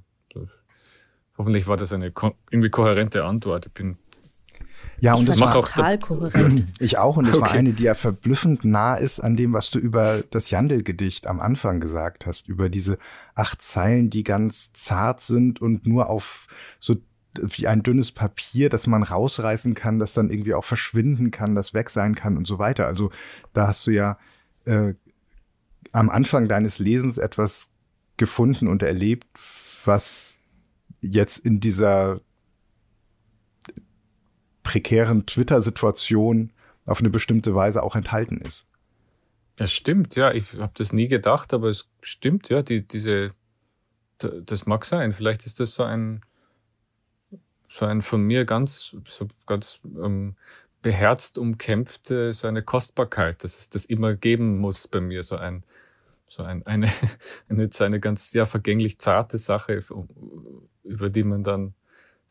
Hoffentlich war das eine irgendwie kohärente Antwort. Ich bin ja, und das war auch total kohärent. [CLEARS THROAT] Ich auch, und es okay. war eine, die ja verblüffend nah ist an dem, was du über das Jandl-Gedicht am Anfang gesagt hast, über diese acht Zeilen, die ganz zart sind und nur auf so wie ein dünnes Papier, das man rausreißen kann, das dann irgendwie auch verschwinden kann, das weg sein kann und so weiter. Also da hast du ja äh, am Anfang deines Lesens etwas gefunden und erlebt, was jetzt in dieser prekären Twitter-Situation auf eine bestimmte Weise auch enthalten ist. Es stimmt, ja. Ich habe das nie gedacht, aber es stimmt, ja. Die, diese, das mag sein. Vielleicht ist das so ein, so ein von mir ganz, so ganz ähm, beherzt umkämpfte, so eine Kostbarkeit, dass es das immer geben muss bei mir, so ein, so ein, eine, [LAUGHS] eine, eine ganz ja vergänglich zarte Sache, über die man dann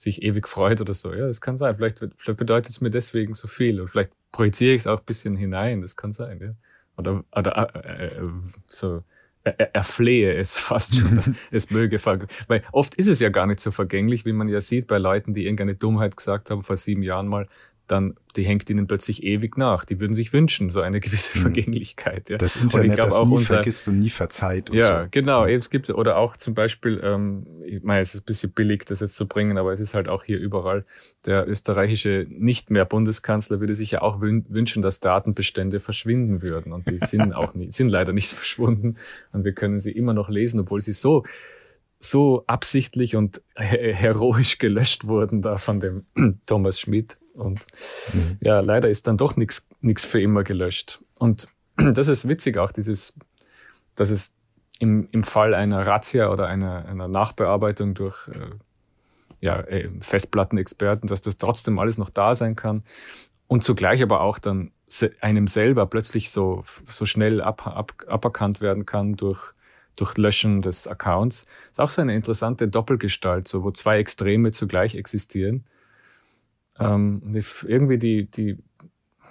sich ewig freut oder so. Ja, das kann sein. Vielleicht, vielleicht bedeutet es mir deswegen so viel. Und vielleicht projiziere ich es auch ein bisschen hinein. Das kann sein, ja. Oder, oder äh, äh, so er, erflehe es fast schon, [LAUGHS] es möge Weil oft ist es ja gar nicht so vergänglich, wie man ja sieht bei Leuten, die irgendeine Dummheit gesagt haben vor sieben Jahren mal, dann die hängt ihnen plötzlich ewig nach. Die würden sich wünschen, so eine gewisse hm. Vergänglichkeit. Ja. Das Internet, und ich glaub, das auch nie unser, vergisst und nie verzeiht. Und ja, so. genau. Es gibt oder auch zum Beispiel, ähm, ich meine, es ist ein bisschen billig, das jetzt zu bringen, aber es ist halt auch hier überall. Der österreichische nicht mehr Bundeskanzler würde sich ja auch wünschen, dass Datenbestände verschwinden würden. Und die sind [LAUGHS] auch nie, sind leider nicht [LAUGHS] verschwunden. Und wir können sie immer noch lesen, obwohl sie so so absichtlich und heroisch gelöscht wurden da von dem [CLEARS THROAT] Thomas Schmidt. Und mhm. ja, leider ist dann doch nichts für immer gelöscht. Und [CLEARS THROAT] das ist witzig auch, dieses, dass es im, im Fall einer Razzia oder einer, einer Nachbearbeitung durch äh, ja, äh, Festplattenexperten, dass das trotzdem alles noch da sein kann und zugleich aber auch dann einem selber plötzlich so, so schnell ab, ab, aberkannt werden kann durch, durch Löschen des Accounts. Das ist auch so eine interessante Doppelgestalt, so, wo zwei Extreme zugleich existieren. Ähm, irgendwie die, die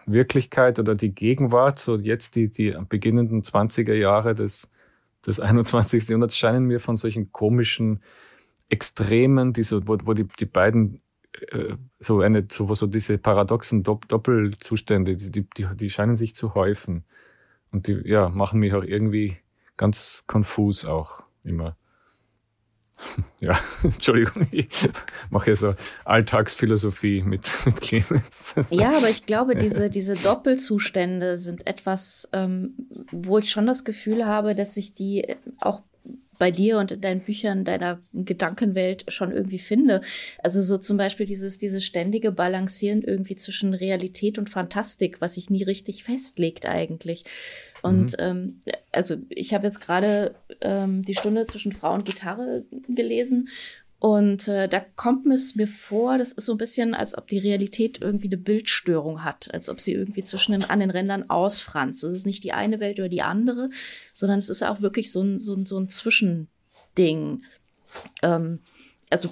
Wirklichkeit oder die Gegenwart, so jetzt die, die beginnenden 20er Jahre des, des [LAUGHS] 21. Jahrhunderts scheinen mir von solchen komischen Extremen, die so, wo, wo die, die beiden äh, so eine, so, so diese paradoxen Dopp Doppelzustände, die, die, die scheinen sich zu häufen. Und die, ja, machen mich auch irgendwie ganz konfus auch immer. [LAUGHS] ja, [LAUGHS] Entschuldigung, ich mache ja so Alltagsphilosophie mit, [LAUGHS] mit Clemens. Ja, aber ich glaube, diese, diese Doppelzustände sind etwas, ähm, wo ich schon das Gefühl habe, dass sich die auch bei dir und in deinen Büchern, deiner Gedankenwelt schon irgendwie finde. Also so zum Beispiel dieses, dieses ständige Balancieren irgendwie zwischen Realität und Fantastik, was sich nie richtig festlegt eigentlich. Und mhm. ähm, also ich habe jetzt gerade ähm, die Stunde zwischen Frau und Gitarre gelesen und äh, da kommt es mir vor, das ist so ein bisschen, als ob die Realität irgendwie eine Bildstörung hat, als ob sie irgendwie zwischen den, an den Rändern ausfranst. Es ist nicht die eine Welt oder die andere, sondern es ist auch wirklich so ein, so ein, so ein Zwischending. Ähm, also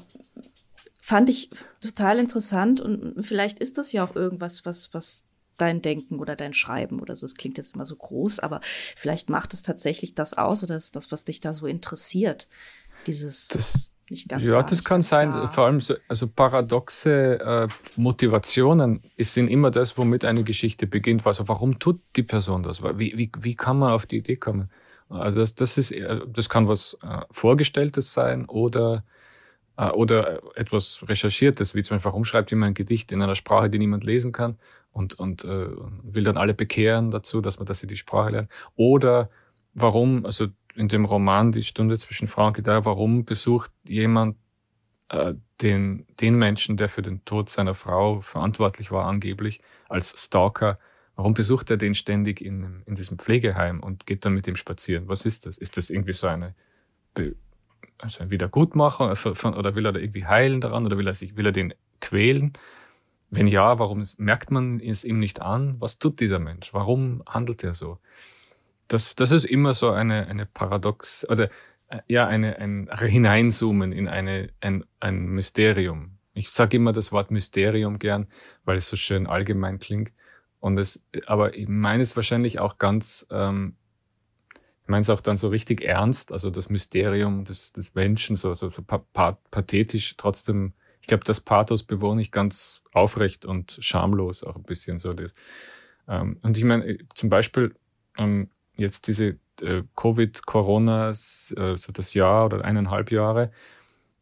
fand ich total interessant und vielleicht ist das ja auch irgendwas, was, was dein Denken oder dein Schreiben oder so. Es klingt jetzt immer so groß, aber vielleicht macht es tatsächlich das aus oder ist das, was dich da so interessiert. Dieses. Das nicht ganz Ja, da, das kann sein. Da. Vor allem so, also paradoxe äh, Motivationen sind immer das, womit eine Geschichte beginnt. Also warum tut die Person das? Wie, wie, wie kann man auf die Idee kommen? Also das, das ist, das kann was äh, Vorgestelltes sein oder äh, oder etwas Recherchiertes, wie zum Beispiel, warum schreibt jemand ein Gedicht in einer Sprache, die niemand lesen kann und, und äh, will dann alle bekehren dazu, dass man, dass sie die Sprache lernen. Oder warum, also in dem Roman Die Stunde zwischen Frau und Gitarre, warum besucht jemand äh, den, den Menschen, der für den Tod seiner Frau verantwortlich war, angeblich als Stalker, warum besucht er den ständig in, in diesem Pflegeheim und geht dann mit ihm spazieren? Was ist das? Ist das irgendwie so eine Be also ein Wiedergutmachen oder will er da irgendwie heilen daran oder will er sich, will er den quälen? Wenn ja, warum merkt man es ihm nicht an? Was tut dieser Mensch? Warum handelt er so? Das, das ist immer so eine, eine Paradox oder äh, ja, eine, ein Hineinzoomen in eine, ein, ein Mysterium. Ich sage immer das Wort Mysterium gern, weil es so schön allgemein klingt. Und es, aber ich meine es wahrscheinlich auch ganz, ähm, ich meine es auch dann so richtig ernst, also das Mysterium des, des Menschen, so, so, so pa pathetisch, trotzdem, ich glaube, das Pathos bewohne ich ganz aufrecht und schamlos auch ein bisschen so. Ähm, und ich meine, zum Beispiel, ähm, jetzt diese äh, Covid-Corona, äh, so das Jahr oder eineinhalb Jahre,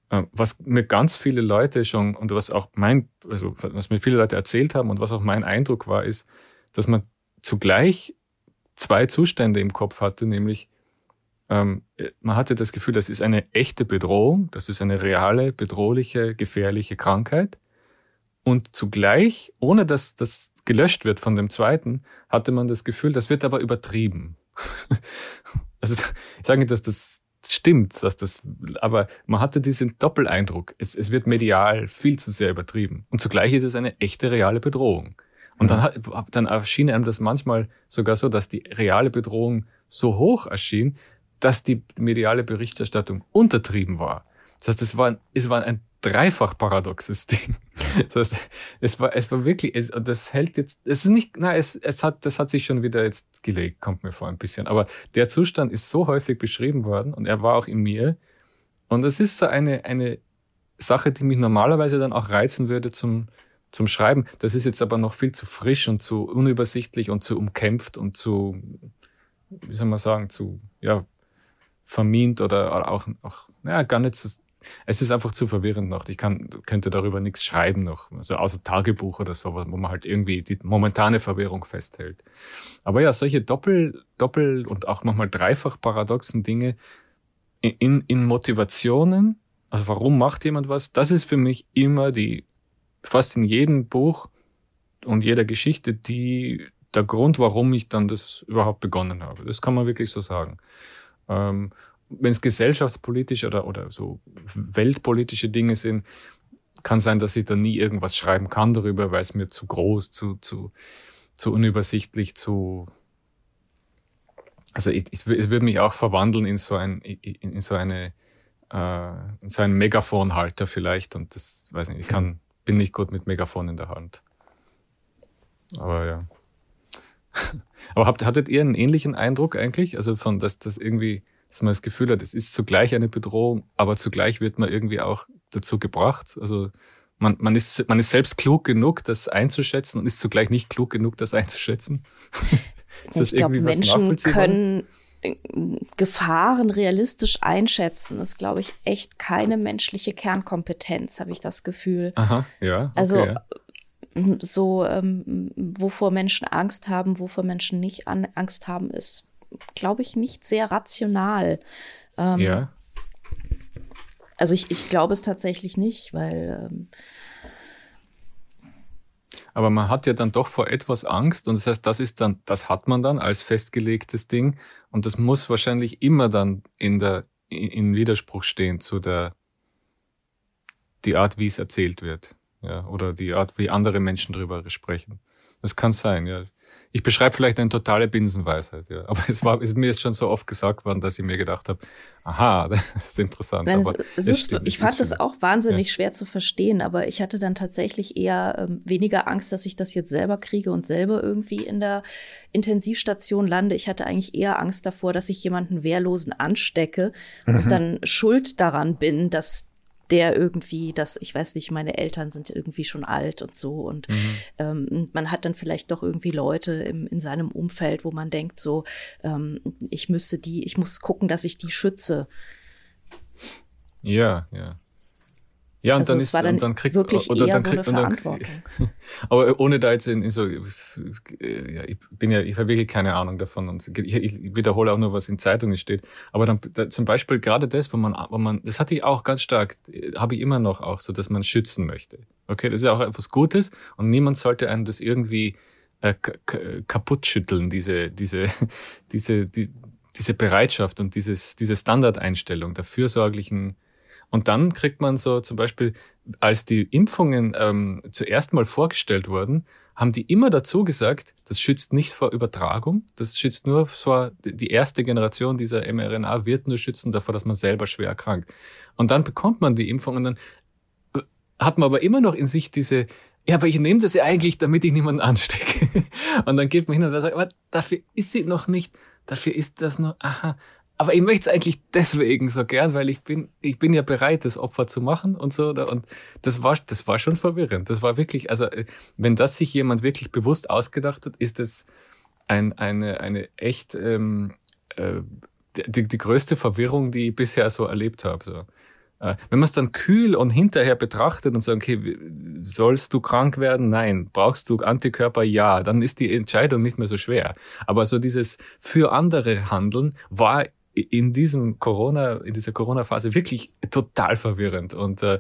äh, was mir ganz viele Leute schon und was auch mein, also was mir viele Leute erzählt haben und was auch mein Eindruck war, ist, dass man zugleich zwei Zustände im Kopf hatte, nämlich ähm, man hatte das Gefühl, das ist eine echte Bedrohung, das ist eine reale, bedrohliche, gefährliche Krankheit. Und zugleich, ohne dass das gelöscht wird von dem zweiten, hatte man das Gefühl, das wird aber übertrieben. [LAUGHS] also ich sage nicht, dass das stimmt, dass das, aber man hatte diesen Doppeleindruck. Es, es wird medial viel zu sehr übertrieben. Und zugleich ist es eine echte reale Bedrohung. Und dann, dann erschien einem das manchmal sogar so, dass die reale Bedrohung so hoch erschien, dass die mediale Berichterstattung untertrieben war. Das heißt, es war, es war ein dreifach paradoxes Ding. [LAUGHS] Das heißt, es war, es war wirklich, es, das hält jetzt, es ist nicht, na, es, es hat, das hat sich schon wieder jetzt gelegt, kommt mir vor ein bisschen. Aber der Zustand ist so häufig beschrieben worden und er war auch in mir. Und es ist so eine, eine Sache, die mich normalerweise dann auch reizen würde zum, zum Schreiben. Das ist jetzt aber noch viel zu frisch und zu unübersichtlich und zu umkämpft und zu, wie soll man sagen, zu, ja, vermint oder, oder auch, auch, ja, gar nicht so, es ist einfach zu verwirrend noch. Ich kann, könnte darüber nichts schreiben noch, also außer Tagebuch oder so, wo man halt irgendwie die momentane Verwirrung festhält. Aber ja, solche Doppel, Doppel und auch manchmal dreifach paradoxen Dinge in, in Motivationen, also warum macht jemand was, das ist für mich immer die, fast in jedem Buch und jeder Geschichte, die, der Grund, warum ich dann das überhaupt begonnen habe. Das kann man wirklich so sagen. Ähm, wenn es gesellschaftspolitisch oder, oder so weltpolitische Dinge sind, kann sein, dass ich da nie irgendwas schreiben kann darüber, weil es mir zu groß, zu, zu, zu unübersichtlich, zu, also ich, ich, ich würde mich auch verwandeln in so ein, in so eine, äh, in so einen Megafonhalter vielleicht und das, weiß nicht, ich kann, [LAUGHS] bin nicht gut mit Megafon in der Hand. Aber ja. [LAUGHS] Aber habt, hattet ihr einen ähnlichen Eindruck eigentlich? Also von, dass das irgendwie, dass man das Gefühl hat, es ist zugleich eine Bedrohung, aber zugleich wird man irgendwie auch dazu gebracht. Also man, man, ist, man ist selbst klug genug, das einzuschätzen und ist zugleich nicht klug genug, das einzuschätzen. [LAUGHS] ich glaube, Menschen können Gefahren realistisch einschätzen, ist, glaube ich, echt keine menschliche Kernkompetenz, habe ich das Gefühl. Aha, ja. Okay, also ja. so, ähm, wovor Menschen Angst haben, wovor Menschen nicht an, Angst haben, ist, glaube ich, nicht sehr rational. Ähm, ja. Also ich, ich glaube es tatsächlich nicht, weil ähm, aber man hat ja dann doch vor etwas Angst und das heißt, das ist dann, das hat man dann als festgelegtes Ding und das muss wahrscheinlich immer dann in der, in Widerspruch stehen zu der, die Art, wie es erzählt wird, ja, oder die Art, wie andere Menschen darüber sprechen. Das kann sein, ja. Ich beschreibe vielleicht eine totale Binsenweisheit, ja. Aber es war, es, mir ist schon so oft gesagt worden, dass ich mir gedacht habe, aha, [LAUGHS] das ist interessant. Nein, aber es, es stimmt, ich fand das auch wahnsinnig ja. schwer zu verstehen, aber ich hatte dann tatsächlich eher ähm, weniger Angst, dass ich das jetzt selber kriege und selber irgendwie in der Intensivstation lande. Ich hatte eigentlich eher Angst davor, dass ich jemanden Wehrlosen anstecke mhm. und dann schuld daran bin, dass der irgendwie, dass ich weiß nicht, meine Eltern sind irgendwie schon alt und so und mhm. ähm, man hat dann vielleicht doch irgendwie Leute im, in seinem Umfeld, wo man denkt so, ähm, ich müsste die, ich muss gucken, dass ich die schütze. Ja, ja. Ja, und also dann ist dann, und dann kriegt wirklich oder eher dann kriegt so eine Verantwortung. Dann, [LAUGHS] aber ohne da jetzt in, in so, ja, ich bin ja, ich habe wirklich keine Ahnung davon und ich, ich, wiederhole auch nur, was in Zeitungen steht. Aber dann da, zum Beispiel gerade das, wo man, wo man, das hatte ich auch ganz stark, habe ich immer noch auch so, dass man schützen möchte. Okay, das ist ja auch etwas Gutes und niemand sollte einem das irgendwie äh, kaputt schütteln, diese, diese, [LAUGHS] diese, die, diese Bereitschaft und dieses, diese Standardeinstellung der fürsorglichen und dann kriegt man so zum Beispiel, als die Impfungen ähm, zuerst mal vorgestellt wurden, haben die immer dazu gesagt, das schützt nicht vor Übertragung, das schützt nur vor, die erste Generation dieser mRNA wird nur schützen davor, dass man selber schwer erkrankt. Und dann bekommt man die Impfung und dann äh, hat man aber immer noch in sich diese, ja, aber ich nehme das ja eigentlich, damit ich niemanden anstecke. [LAUGHS] Und dann geht man hin und sagt, aber dafür ist sie noch nicht, dafür ist das noch, aha, aber ich möchte es eigentlich deswegen so gern, weil ich bin, ich bin ja bereit, das Opfer zu machen und so. Und das war, das war schon verwirrend. Das war wirklich, also wenn das sich jemand wirklich bewusst ausgedacht hat, ist es ein, eine, eine echt ähm, äh, die, die größte Verwirrung, die ich bisher so erlebt habe. So. Äh, wenn man es dann kühl und hinterher betrachtet und sagt, okay, sollst du krank werden? Nein. Brauchst du Antikörper? Ja. Dann ist die Entscheidung nicht mehr so schwer. Aber so dieses für andere Handeln war in diesem Corona, in dieser Corona-Phase wirklich total verwirrend. Und äh,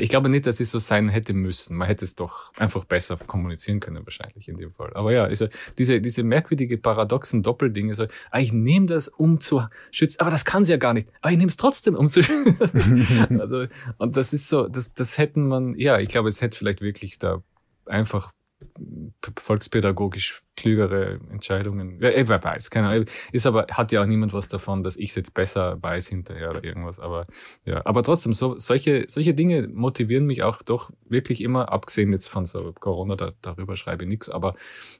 ich glaube nicht, dass es so sein hätte müssen. Man hätte es doch einfach besser kommunizieren können, wahrscheinlich in dem Fall. Aber ja, also diese, diese merkwürdige, paradoxen Doppeldinge, so, ah, ich nehme das, um zu schützen, aber das kann sie ja gar nicht. Aber ich nehme es trotzdem, um zu schützen. [LAUGHS] also, und das ist so, das, das hätten man, ja, ich glaube, es hätte vielleicht wirklich da einfach volkspädagogisch klügere Entscheidungen. Ja, wer weiß, keine Ahnung. Ist aber, hat ja auch niemand was davon, dass ich es jetzt besser weiß hinterher oder irgendwas. Aber ja, aber trotzdem, so, solche, solche Dinge motivieren mich auch doch wirklich immer, abgesehen jetzt von so Corona, da, darüber schreibe ich nichts, aber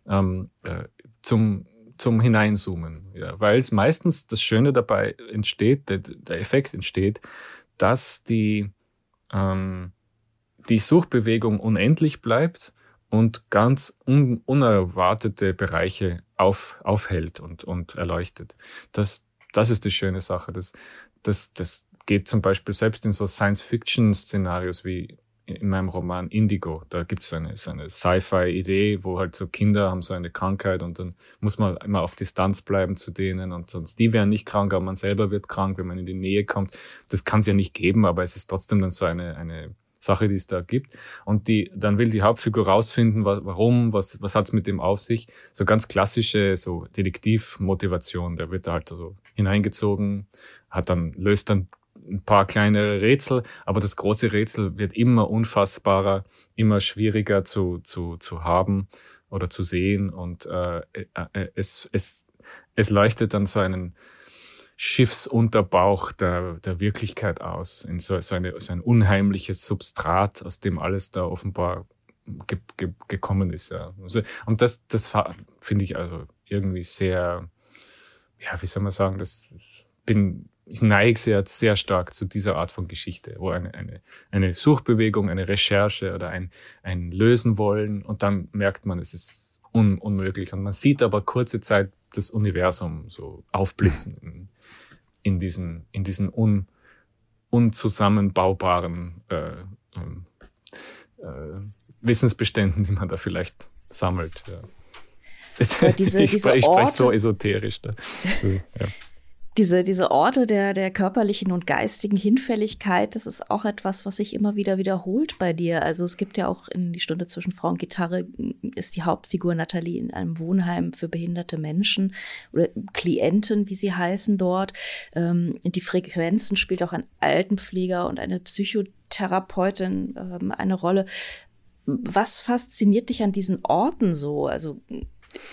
ähm, äh, zum zum Hineinzoomen, ja, weil es meistens das Schöne dabei entsteht, der, der Effekt entsteht, dass die ähm, die Suchbewegung unendlich bleibt und ganz un unerwartete Bereiche auf, aufhält und, und erleuchtet. Das, das ist die schöne Sache. Das, das, das geht zum Beispiel selbst in so Science-Fiction-Szenarios wie in meinem Roman Indigo. Da gibt es so eine, so eine Sci-Fi-Idee, wo halt so Kinder haben so eine Krankheit und dann muss man immer auf Distanz bleiben zu denen und sonst die werden nicht krank, aber man selber wird krank, wenn man in die Nähe kommt. Das kann es ja nicht geben, aber es ist trotzdem dann so eine, eine Sache, die es da gibt. Und die, dann will die Hauptfigur rausfinden, warum, was, was hat es mit dem auf sich. So ganz klassische, so Detektivmotivation. Der wird halt so hineingezogen, hat dann, löst dann ein paar kleinere Rätsel, aber das große Rätsel wird immer unfassbarer, immer schwieriger zu, zu, zu haben oder zu sehen und äh, äh, äh es, es, es leuchtet dann so einen, Schiffsunterbauch der, der Wirklichkeit aus, in so, so, eine, so ein unheimliches Substrat, aus dem alles da offenbar ge, ge, gekommen ist. Ja. Also, und das, das finde ich also irgendwie sehr, ja, wie soll man sagen, das bin, ich neige sehr, sehr stark zu dieser Art von Geschichte, wo eine, eine, eine Suchbewegung, eine Recherche oder ein, ein Lösen wollen und dann merkt man, es ist un unmöglich. Und man sieht aber kurze Zeit das Universum so aufblitzen in, diesen, in diesen un, unzusammenbaubaren äh, ähm, äh, Wissensbeständen, die man da vielleicht sammelt. Ja. diese, [LAUGHS] ich, diese ich spreche so esoterisch. Da. [LAUGHS] Ja diese, diese Orte der, der körperlichen und geistigen Hinfälligkeit, das ist auch etwas, was sich immer wieder wiederholt bei dir. Also es gibt ja auch in die Stunde zwischen Frau und Gitarre ist die Hauptfigur Nathalie in einem Wohnheim für behinderte Menschen oder Klienten, wie sie heißen dort. Ähm, die Frequenzen spielt auch ein Altenpfleger und eine Psychotherapeutin ähm, eine Rolle. Was fasziniert dich an diesen Orten so? Also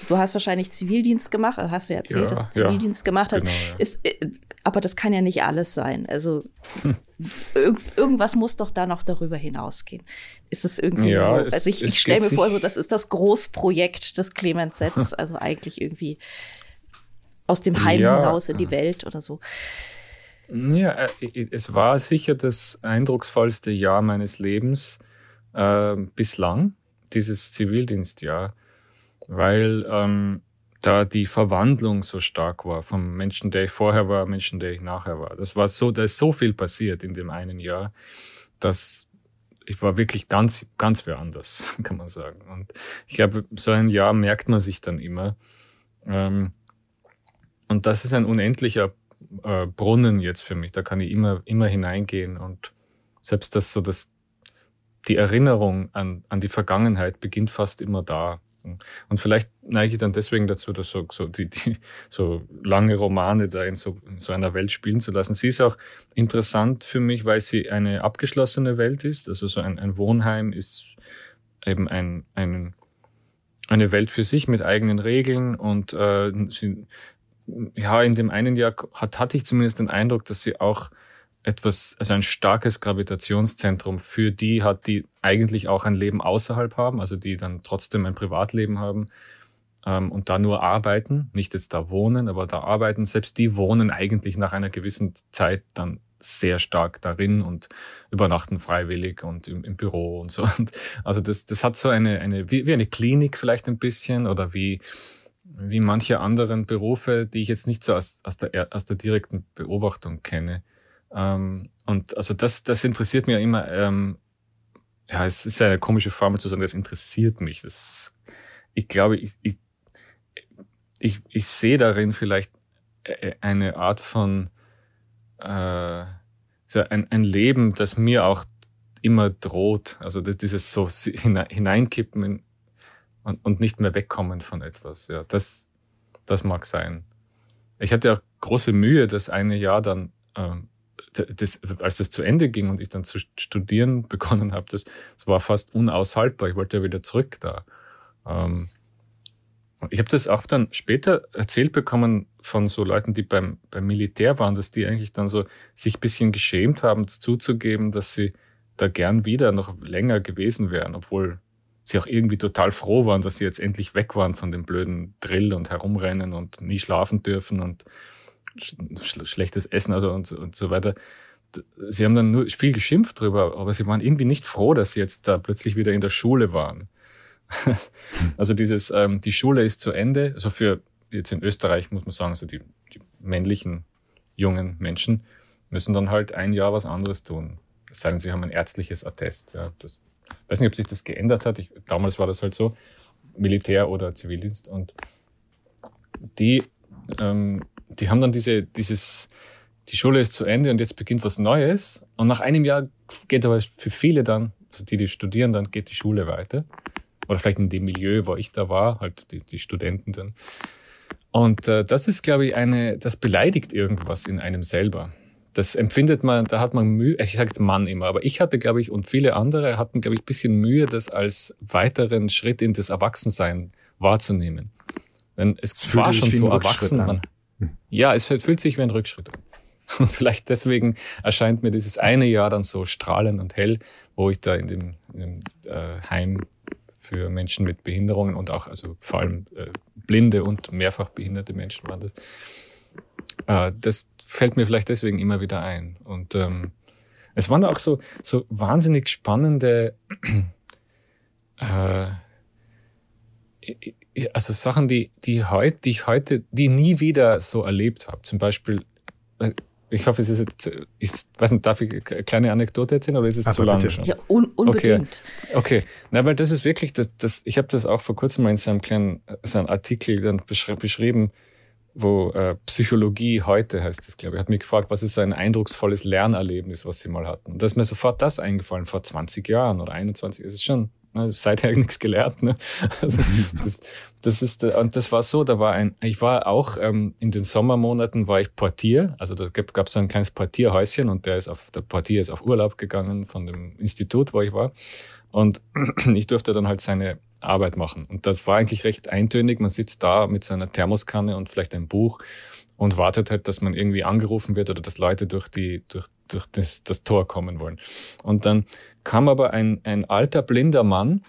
du hast wahrscheinlich Zivildienst gemacht, also hast du erzählt, ja, dass du Zivildienst ja, gemacht hast. Genau, ja. ist, äh, aber das kann ja nicht alles sein. Also hm. irg irgendwas muss doch da noch darüber hinausgehen. Ist es irgendwie ja, so? Also ich, ich stelle mir vor, so das ist das Großprojekt des Clemens Setz, [LAUGHS] also eigentlich irgendwie aus dem Heim hinaus in die Welt oder so. Ja, äh, es war sicher das eindrucksvollste Jahr meines Lebens äh, bislang, dieses Zivildienstjahr weil ähm, da die Verwandlung so stark war vom Menschen, der ich vorher war, Menschen, der ich nachher war. Das war so, da ist so viel passiert in dem einen Jahr, dass ich war wirklich ganz, ganz wer anders, [LAUGHS] kann man sagen. Und ich glaube, so ein Jahr merkt man sich dann immer. Ähm, und das ist ein unendlicher äh, Brunnen jetzt für mich. Da kann ich immer, immer hineingehen und selbst das so, dass die Erinnerung an, an die Vergangenheit beginnt fast immer da. Und vielleicht neige ich dann deswegen dazu, dass so, so, die, die, so lange Romane da in so, in so einer Welt spielen zu lassen. Sie ist auch interessant für mich, weil sie eine abgeschlossene Welt ist. Also so ein, ein Wohnheim ist eben ein, ein, eine Welt für sich mit eigenen Regeln und äh, sie, ja, in dem einen Jahr hat, hatte ich zumindest den Eindruck, dass sie auch etwas, also ein starkes Gravitationszentrum für die hat, die eigentlich auch ein Leben außerhalb haben, also die dann trotzdem ein Privatleben haben ähm, und da nur arbeiten, nicht jetzt da wohnen, aber da arbeiten. Selbst die wohnen eigentlich nach einer gewissen Zeit dann sehr stark darin und übernachten freiwillig und im, im Büro und so. [LAUGHS] Und also das, das hat so eine, eine wie, wie eine Klinik vielleicht ein bisschen oder wie wie manche anderen Berufe, die ich jetzt nicht so aus, aus, der, aus der direkten Beobachtung kenne. Ähm, und also das, das interessiert ja immer. Ähm, ja, es ist eine komische Formel zu sagen, das interessiert mich. Das, ich glaube, ich, ich, ich, ich sehe darin vielleicht äh, eine Art von äh, ein, ein Leben, das mir auch immer droht. Also dieses so hineinkippen in, und, und nicht mehr wegkommen von etwas. Ja, das, das mag sein. Ich hatte auch große Mühe, das eine Jahr dann ähm, das, als das zu Ende ging und ich dann zu studieren [LAUGHS] begonnen habe, das, das war fast unaushaltbar. Ich wollte ja wieder zurück da. Ähm, ich habe das auch dann später erzählt bekommen von so Leuten, die beim, beim Militär waren, dass die eigentlich dann so sich bisschen geschämt haben, zuzugeben, dass sie da gern wieder noch länger gewesen wären, obwohl sie auch irgendwie total froh waren, dass sie jetzt endlich weg waren von dem blöden Drill und herumrennen und nie schlafen dürfen und schlechtes Essen also und, und so weiter. Sie haben dann nur viel geschimpft drüber, aber sie waren irgendwie nicht froh, dass sie jetzt da plötzlich wieder in der Schule waren. [LAUGHS] also dieses, ähm, die Schule ist zu Ende. Also für jetzt in Österreich muss man sagen, so die, die männlichen jungen Menschen müssen dann halt ein Jahr was anderes tun. Es sei denn, sie haben ein ärztliches Attest. Ja, das, ich weiß nicht, ob sich das geändert hat. Ich, damals war das halt so, Militär oder Zivildienst. Und die ähm, die haben dann diese, dieses, die Schule ist zu Ende und jetzt beginnt was Neues. Und nach einem Jahr geht aber für viele dann, also die, die studieren, dann geht die Schule weiter. Oder vielleicht in dem Milieu, wo ich da war, halt die, die Studenten dann. Und äh, das ist, glaube ich, eine, das beleidigt irgendwas in einem selber. Das empfindet man, da hat man Mühe, also ich sage jetzt Mann immer, aber ich hatte, glaube ich, und viele andere hatten, glaube ich, bisschen Mühe, das als weiteren Schritt in das Erwachsensein wahrzunehmen. Denn es war schon so erwachsen. Man, ja, es fühlt sich wie ein Rückschritt an. [LAUGHS] Und vielleicht deswegen erscheint mir dieses eine Jahr dann so strahlend und hell, wo ich da in dem, in dem äh, Heim für Menschen mit Behinderungen und auch, also vor allem äh, blinde und mehrfach behinderte Menschen waren das. Äh, das fällt mir vielleicht deswegen immer wieder ein. Und ähm, es waren auch so, so wahnsinnig spannende [CLEARS THROAT] äh, also Sachen, die, die heute, die ich heute, die nie wieder so erlebt habe. Zum Beispiel, äh, ich hoffe, es ist jetzt, ich weiß nicht, darf ich eine kleine Anekdote erzählen oder ist es Aber zu lange schon? Ja, un unbedingt. Okay, okay. Na, weil das ist wirklich, das, das, ich habe das auch vor kurzem mal in so einem kleinen so einem Artikel dann beschri beschrieben, wo äh, Psychologie heute heißt das, glaube ich, hat mich gefragt, was ist so ein eindrucksvolles Lernerlebnis, was sie mal hatten. Und da ist mir sofort das eingefallen, vor 20 Jahren oder 21, es ist schon seither [LAUGHS] nichts gelernt. Ne? Also das, das ist und das war so, da war ein, ich war auch ähm, in den Sommermonaten war ich Portier, also da gab es so ein kleines Portierhäuschen und der ist auf der Portier ist auf Urlaub gegangen von dem Institut, wo ich war und [CLEARS THROAT] ich durfte dann halt seine Arbeit machen und das war eigentlich recht eintönig. Man sitzt da mit seiner Thermoskanne und vielleicht ein Buch und wartet halt, dass man irgendwie angerufen wird oder dass Leute durch die durch durch das, das Tor kommen wollen. Und dann kam aber ein, ein alter blinder Mann,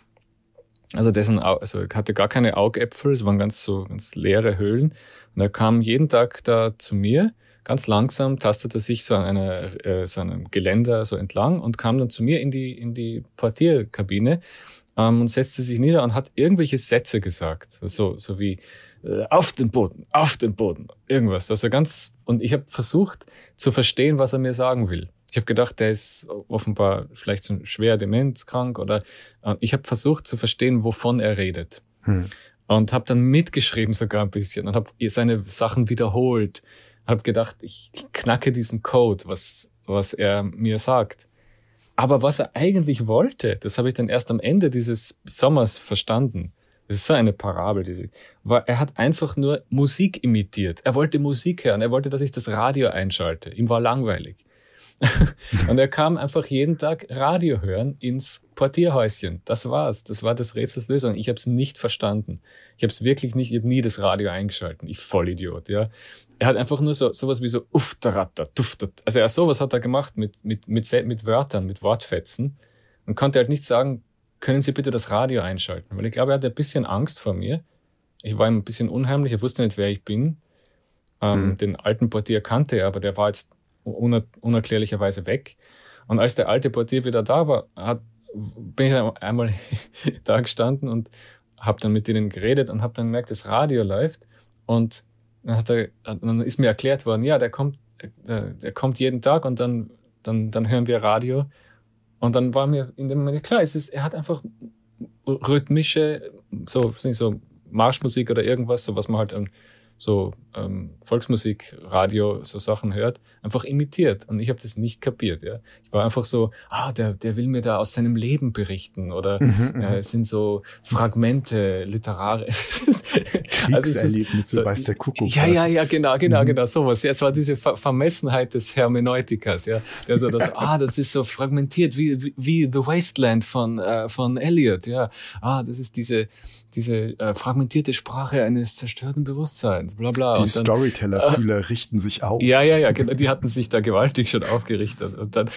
also dessen, also hatte gar keine Augäpfel, es waren ganz so ganz leere Höhlen. Und er kam jeden Tag da zu mir, ganz langsam tastete sich so an einer, äh, so einem Geländer so entlang und kam dann zu mir in die, in die Portierkabine ähm, und setzte sich nieder und hat irgendwelche Sätze gesagt. So, so wie auf den Boden, auf den Boden, irgendwas. Also ganz, und ich habe versucht zu verstehen, was er mir sagen will. Ich habe gedacht, der ist offenbar vielleicht so schwer demenzkrank oder äh, ich habe versucht zu verstehen, wovon er redet. Hm. Und habe dann mitgeschrieben sogar ein bisschen und habe seine Sachen wiederholt. Habe gedacht, ich knacke diesen Code, was, was er mir sagt. Aber was er eigentlich wollte, das habe ich dann erst am Ende dieses Sommers verstanden. Das ist so eine Parabel. Die, er hat einfach nur Musik imitiert. Er wollte Musik hören. Er wollte, dass ich das Radio einschalte. Ihm war langweilig. [LAUGHS] und er kam einfach jeden Tag Radio hören ins Portierhäuschen. Das war's. Das war das Rätsels Lösung. Ich habe es nicht verstanden. Ich habe es wirklich nicht, ich habe nie das Radio eingeschalten. Ich Vollidiot, ja. Er hat einfach nur so sowas wie so ufteratter, duftet. Also er sowas hat er gemacht mit, mit, mit, mit Wörtern, mit Wortfetzen und konnte halt nicht sagen, können Sie bitte das Radio einschalten? Weil ich glaube, er hatte ein bisschen Angst vor mir. Ich war ihm ein bisschen unheimlich, er wusste nicht, wer ich bin. Ähm, mhm. Den alten Portier kannte er, aber der war jetzt uner unerklärlicherweise weg. Und als der alte Portier wieder da war, hat, bin ich einmal [LAUGHS] da gestanden und habe dann mit denen geredet und habe dann gemerkt, das Radio läuft. Und dann, hat er, dann ist mir erklärt worden, ja, der kommt, der, der kommt jeden Tag und dann, dann, dann hören wir Radio. Und dann war mir in dem Moment klar, es ist, er hat einfach rhythmische, so, so Marschmusik oder irgendwas, so was man halt so ähm, Volksmusik, Radio, so Sachen hört, einfach imitiert. Und ich habe das nicht kapiert. Ja. Ich war einfach so, ah, der, der will mir da aus seinem Leben berichten oder mhm, äh, es sind so Fragmente, literare. [LAUGHS] Kriegserlebnisse, also so, weiß der Kuckuck. Ja, ja, ja, genau, genau, mhm. genau, sowas. Ja, es war diese Ver Vermessenheit des Hermeneutikers, ja. Der so das, ah, das ist so fragmentiert wie, wie, wie The Wasteland von, äh, von Eliot, ja. Ah, das ist diese, diese äh, fragmentierte Sprache eines zerstörten Bewusstseins, bla bla. Die Storyteller-Fühler äh, richten sich auf. Ja, ja, ja, genau, die hatten sich da gewaltig schon aufgerichtet. Und dann,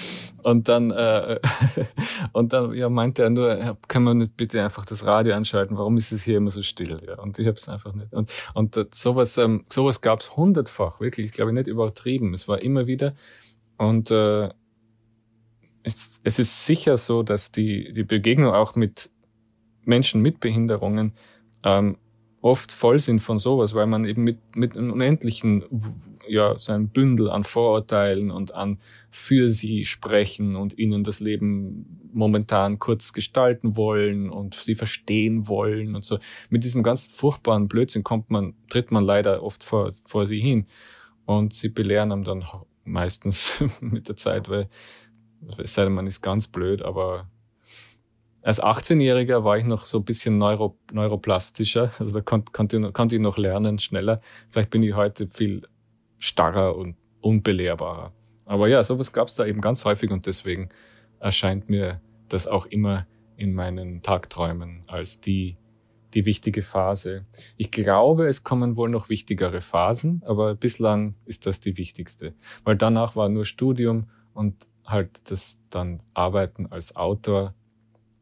und dann, äh, [LAUGHS] und dann ja, meinte er nur, kann man nicht bitte einfach das Radio anschalten? Warum ist es hier immer so still? Ja, und ich habe es einfach nicht. Und, und äh, sowas, ähm, sowas gab es hundertfach, wirklich, ich glaube nicht übertrieben. Es war immer wieder. Und äh, es, es ist sicher so, dass die, die Begegnung auch mit Menschen mit Behinderungen ähm, oft voll sind von sowas, weil man eben mit, mit einem unendlichen, ja, so ein Bündel an Vorurteilen und an für sie sprechen und ihnen das Leben momentan kurz gestalten wollen und sie verstehen wollen und so. Mit diesem ganz furchtbaren Blödsinn kommt man, tritt man leider oft vor, vor sie hin und sie belehren einem dann meistens [LAUGHS] mit der Zeit, weil es sei denn, man ist ganz blöd, aber als 18-Jähriger war ich noch so ein bisschen neuro, neuroplastischer, also da konnte, konnte, konnte ich noch lernen, schneller. Vielleicht bin ich heute viel starrer und unbelehrbarer. Aber ja, sowas gab es da eben ganz häufig und deswegen erscheint mir das auch immer in meinen Tagträumen als die, die wichtige Phase. Ich glaube, es kommen wohl noch wichtigere Phasen, aber bislang ist das die wichtigste. Weil danach war nur Studium und halt das dann Arbeiten als Autor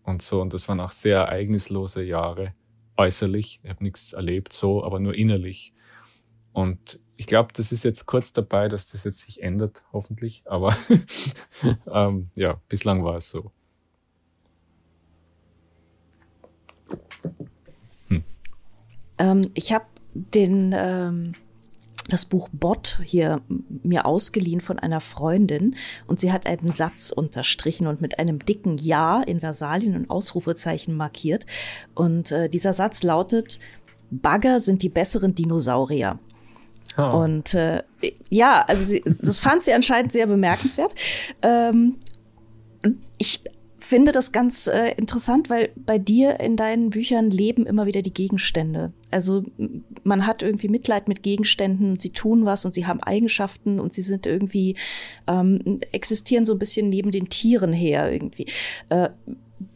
und so. Und das waren auch sehr ereignislose Jahre, äußerlich. Ich habe nichts erlebt, so, aber nur innerlich. Und ich glaube, das ist jetzt kurz dabei, dass das jetzt sich ändert, hoffentlich. Aber [LAUGHS] ähm, ja, bislang war es so. Hm. Ähm, ich habe den ähm, das Buch Bot hier mir ausgeliehen von einer Freundin und sie hat einen Satz unterstrichen und mit einem dicken Ja in Versalien und Ausrufezeichen markiert. Und äh, dieser Satz lautet, Bagger sind die besseren Dinosaurier. Oh. Und äh, ja, also sie, das fand sie anscheinend sehr bemerkenswert. Ähm, ich finde das ganz äh, interessant, weil bei dir in deinen Büchern leben immer wieder die Gegenstände. Also man hat irgendwie Mitleid mit Gegenständen, sie tun was und sie haben Eigenschaften und sie sind irgendwie, ähm, existieren so ein bisschen neben den Tieren her irgendwie. Äh,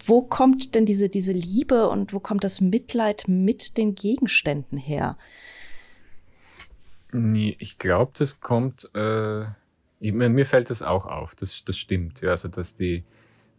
wo kommt denn diese, diese Liebe und wo kommt das Mitleid mit den Gegenständen her? Ich glaube, das kommt, äh, ich, mir fällt das auch auf, das, das stimmt. Ja, also, dass die,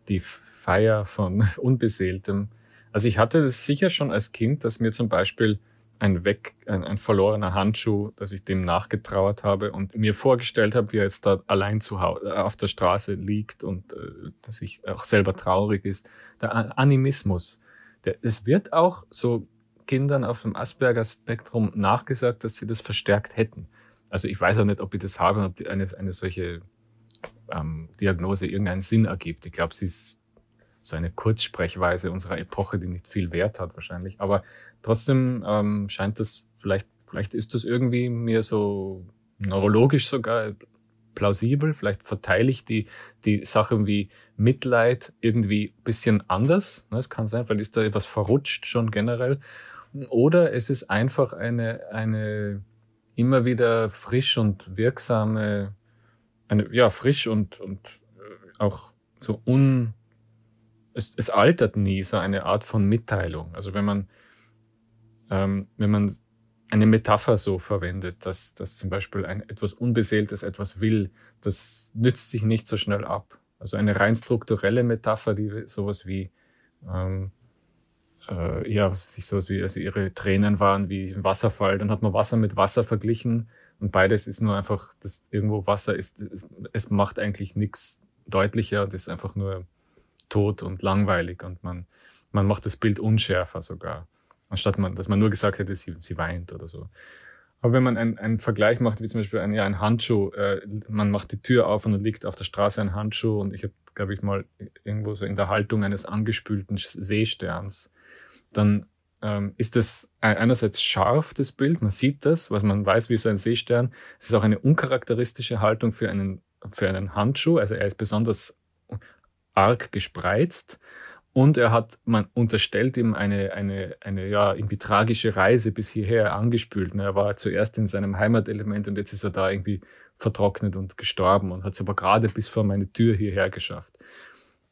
die Feier von [LAUGHS] Unbeseeltem. Also ich hatte das sicher schon als Kind, dass mir zum Beispiel ein weg, ein, ein verlorener Handschuh, dass ich dem nachgetrauert habe und mir vorgestellt habe, wie er jetzt da allein zu Hause auf der Straße liegt und äh, dass ich auch selber traurig ist. Der Animismus, der, es wird auch so Kindern auf dem Asperger-Spektrum nachgesagt, dass sie das verstärkt hätten. Also ich weiß auch nicht, ob ich das habe ob eine, eine solche ähm, Diagnose irgendeinen Sinn ergibt. Ich glaube, sie ist so eine Kurzsprechweise unserer Epoche, die nicht viel Wert hat wahrscheinlich. Aber trotzdem ähm, scheint das vielleicht, vielleicht ist das irgendwie mir so neurologisch sogar plausibel. Vielleicht verteile ich die, die Sachen wie Mitleid irgendwie bisschen anders. Es kann sein, weil ist da etwas verrutscht schon generell. Oder es ist einfach eine, eine immer wieder frisch und wirksame eine, ja, frisch und, und äh, auch so un, es, es altert nie, so eine Art von Mitteilung. Also wenn man, ähm, wenn man eine Metapher so verwendet, dass, dass zum Beispiel ein etwas Unbeseeltes etwas will, das nützt sich nicht so schnell ab. Also eine rein strukturelle Metapher, die sowas wie, ähm, äh, ja, was sich sowas wie, also ihre Tränen waren wie ein Wasserfall, dann hat man Wasser mit Wasser verglichen und beides ist nur einfach, dass irgendwo Wasser ist, es, macht eigentlich nichts deutlicher, das ist einfach nur tot und langweilig und man, man macht das Bild unschärfer sogar, anstatt man, dass man nur gesagt hätte, sie, sie weint oder so. Aber wenn man einen, einen Vergleich macht, wie zum Beispiel ein, ja, ein Handschuh, äh, man macht die Tür auf und dann liegt auf der Straße ein Handschuh und ich habe, glaube ich, mal irgendwo so in der Haltung eines angespülten Seesterns, dann ähm, ist das einerseits scharf, das Bild, man sieht das, was man weiß, wie so ein Seestern. Es ist auch eine uncharakteristische Haltung für einen, für einen Handschuh, also er ist besonders arg gespreizt und er hat, man unterstellt ihm eine, eine, eine, ja, irgendwie tragische Reise bis hierher angespült. Er war zuerst in seinem Heimatelement und jetzt ist er da irgendwie vertrocknet und gestorben und hat es aber gerade bis vor meine Tür hierher geschafft.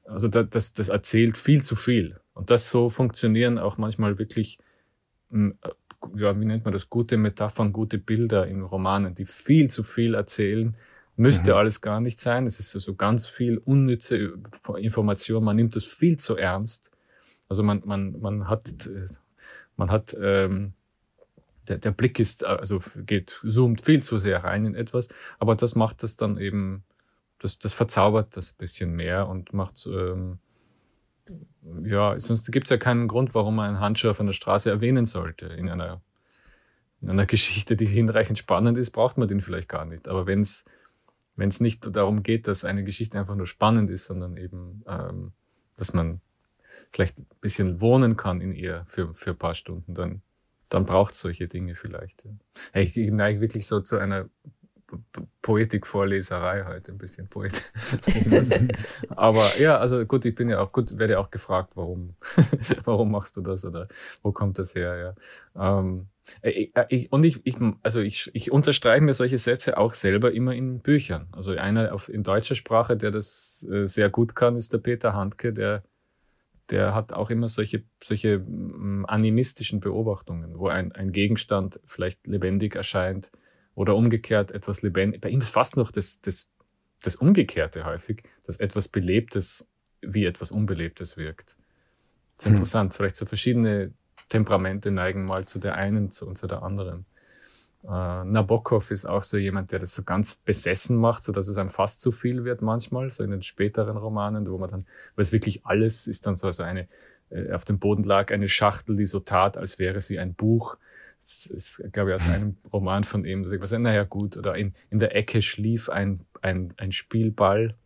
Also das, das erzählt viel zu viel. Und das so funktionieren auch manchmal wirklich, hm, äh, ja, wie nennt man das, gute Metaphern, gute Bilder in Romanen, die viel zu viel erzählen. Müsste mhm. alles gar nicht sein. Es ist also ganz viel unnütze Information. Man nimmt das viel zu ernst. Also man, man, man hat, man hat, ähm, der, der Blick ist, also geht, zoomt viel zu sehr rein in etwas. Aber das macht das dann eben, das, das verzaubert das bisschen mehr und macht, ähm, ja, sonst gibt es ja keinen Grund, warum man einen Handschuh auf einer Straße erwähnen sollte. In einer, in einer [LAUGHS] Geschichte, die hinreichend spannend ist, braucht man den vielleicht gar nicht. Aber wenn es wenn es nicht darum geht, dass eine Geschichte einfach nur spannend ist, sondern eben, ähm, dass man vielleicht ein bisschen wohnen kann in ihr für, für ein paar Stunden, dann, dann braucht es solche Dinge vielleicht. Ja. Ich neige wirklich so zu einer Poetikvorleserei heute, ein bisschen Poet. [LAUGHS] Aber ja, also gut, ich bin ja auch gut, werde auch gefragt, warum, [LAUGHS] warum machst du das oder wo kommt das her, ja. Ähm, ich, und ich, ich, also ich, ich unterstreiche mir solche Sätze auch selber immer in Büchern. Also einer auf, in deutscher Sprache, der das äh, sehr gut kann, ist der Peter Handke, der, der hat auch immer solche, solche animistischen Beobachtungen, wo ein, ein Gegenstand vielleicht lebendig erscheint oder umgekehrt etwas lebendig. Bei ihm ist fast noch das, das, das Umgekehrte häufig, dass etwas Belebtes wie etwas Unbelebtes wirkt. Das ist hm. interessant. Vielleicht so verschiedene Temperamente neigen mal zu der einen zu, und zu der anderen. Äh, Nabokov ist auch so jemand, der das so ganz besessen macht, so dass es einem fast zu viel wird manchmal, so in den späteren Romanen, wo man dann, weil es wirklich alles ist dann so, so eine, äh, auf dem Boden lag eine Schachtel, die so tat, als wäre sie ein Buch Das ist, glaube ich, aus einem Roman von ihm. Da ich, naja, gut, oder in, in der Ecke schlief ein, ein, ein Spielball.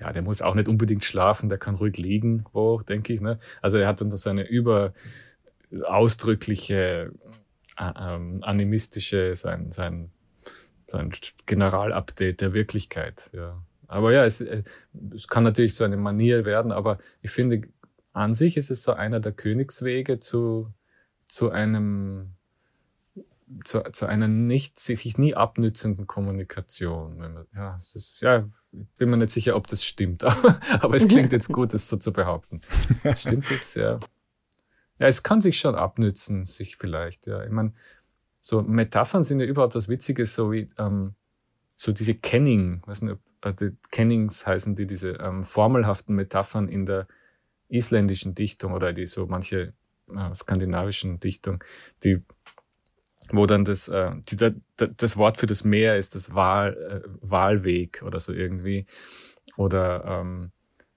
Ja, der muss auch nicht unbedingt schlafen, der kann ruhig liegen, wo, denke ich. Ne? Also er hat dann so eine über ausdrückliche, äh, ähm, animistische, sein, sein, sein Generalupdate der Wirklichkeit. Ja. Aber ja, es, äh, es kann natürlich so eine Manier werden, aber ich finde, an sich ist es so einer der Königswege zu, zu einem zu, zu einer nicht sich nie abnützenden Kommunikation. Ja, es ist, ja, bin mir nicht sicher, ob das stimmt, aber, [LAUGHS] aber es klingt jetzt gut, das so zu behaupten. [LAUGHS] Stimmt das? Ja. Ja, es kann sich schon abnützen, sich vielleicht. Ja, ich meine, so Metaphern sind ja überhaupt was Witziges, so wie ähm, so diese Kenning, weiß nicht, äh, die Kennings heißen die, diese ähm, formelhaften Metaphern in der isländischen Dichtung oder die so manche äh, skandinavischen Dichtung, die wo dann das, äh, die, da, das Wort für das Meer ist das Wahl, äh, Wahlweg oder so irgendwie. Oder ähm,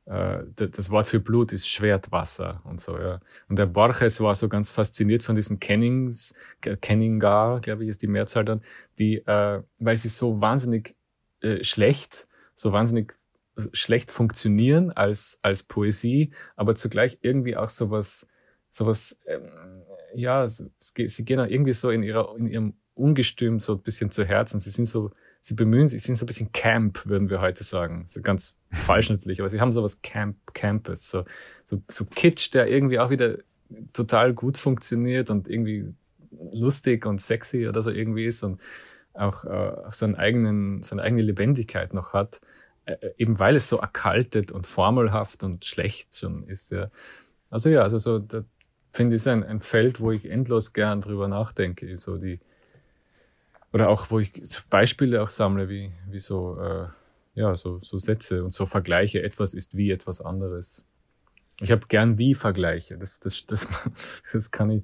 äh, das Wort für Blut ist Schwertwasser und so, ja. Und der Borges war so ganz fasziniert von diesen Kennings, Kenningar, glaube ich, ist die Mehrzahl dann, die, äh, weil sie so wahnsinnig äh, schlecht, so wahnsinnig äh, schlecht funktionieren als, als Poesie, aber zugleich irgendwie auch sowas, sowas, ähm, ja, sie gehen auch irgendwie so in ihrer, in ihrem Ungestüm so ein bisschen zu Herzen. Sie sind so, sie bemühen sich, sie sind so ein bisschen Camp, würden wir heute sagen. So ganz [LAUGHS] falschnittlich, aber sie haben sowas Camp, Campus, so, so, so Kitsch, der irgendwie auch wieder total gut funktioniert und irgendwie lustig und sexy oder so irgendwie ist und auch, äh, auch seinen eigenen, seine eigene Lebendigkeit noch hat, äh, eben weil es so erkaltet und formelhaft und schlecht schon ist. Ja. Also ja, also so, da finde ich, ist ein, ein Feld, wo ich endlos gern drüber nachdenke. So die, oder auch, wo ich Beispiele auch sammle, wie, wie so, äh, ja, so, so Sätze und so Vergleiche. Etwas ist wie etwas anderes. Ich habe gern wie Vergleiche. Das, das, das, [LAUGHS] das kann ich,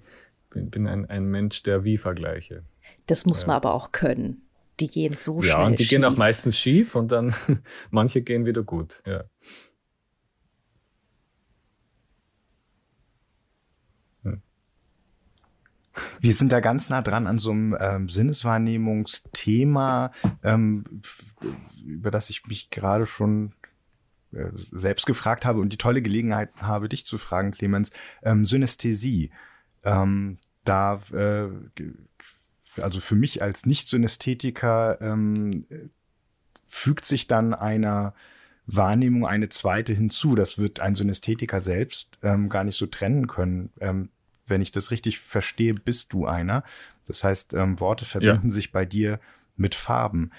bin, bin ein, ein Mensch der wie Vergleiche. Das muss ja. man aber auch können. Die gehen so ja, schnell. Ja, und die schief. gehen auch meistens schief und dann [LAUGHS] manche gehen wieder gut. Ja. Wir sind da ganz nah dran an so einem ähm, Sinneswahrnehmungsthema, ähm, über das ich mich gerade schon äh, selbst gefragt habe und die tolle Gelegenheit habe, dich zu fragen, Clemens. Ähm, Synästhesie. Ähm, da äh, also für mich als Nicht-Synästhetiker ähm, fügt sich dann einer Wahrnehmung eine zweite hinzu. Das wird ein Synästhetiker selbst ähm, gar nicht so trennen können. Ähm, wenn ich das richtig verstehe, bist du einer. Das heißt, ähm, Worte verbinden ja. sich bei dir mit Farben.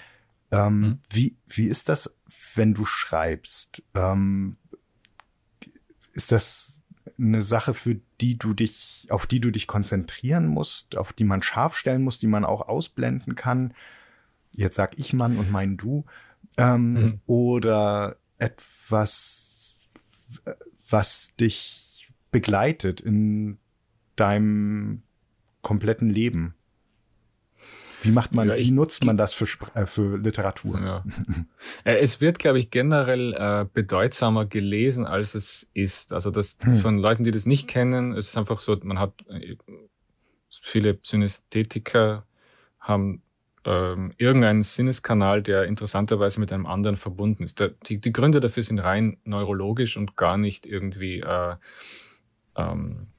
Ähm, mhm. wie, wie ist das, wenn du schreibst? Ähm, ist das eine Sache, für die du dich, auf die du dich konzentrieren musst, auf die man scharf stellen muss, die man auch ausblenden kann. Jetzt sag ich Mann und mein Du. Ähm, mhm. Oder etwas, was dich begleitet in deinem kompletten Leben. Wie macht man, ja, wie nutzt man das für, äh, für Literatur? Ja. [LAUGHS] Äh, es wird, glaube ich, generell äh, bedeutsamer gelesen, als es ist. Also das hm. von Leuten, die das nicht kennen, es ist einfach so, man hat äh, viele Synästhetiker haben ähm, irgendeinen Sinneskanal, der interessanterweise mit einem anderen verbunden ist. Der, die, die Gründe dafür sind rein neurologisch und gar nicht irgendwie äh, ähm, äh,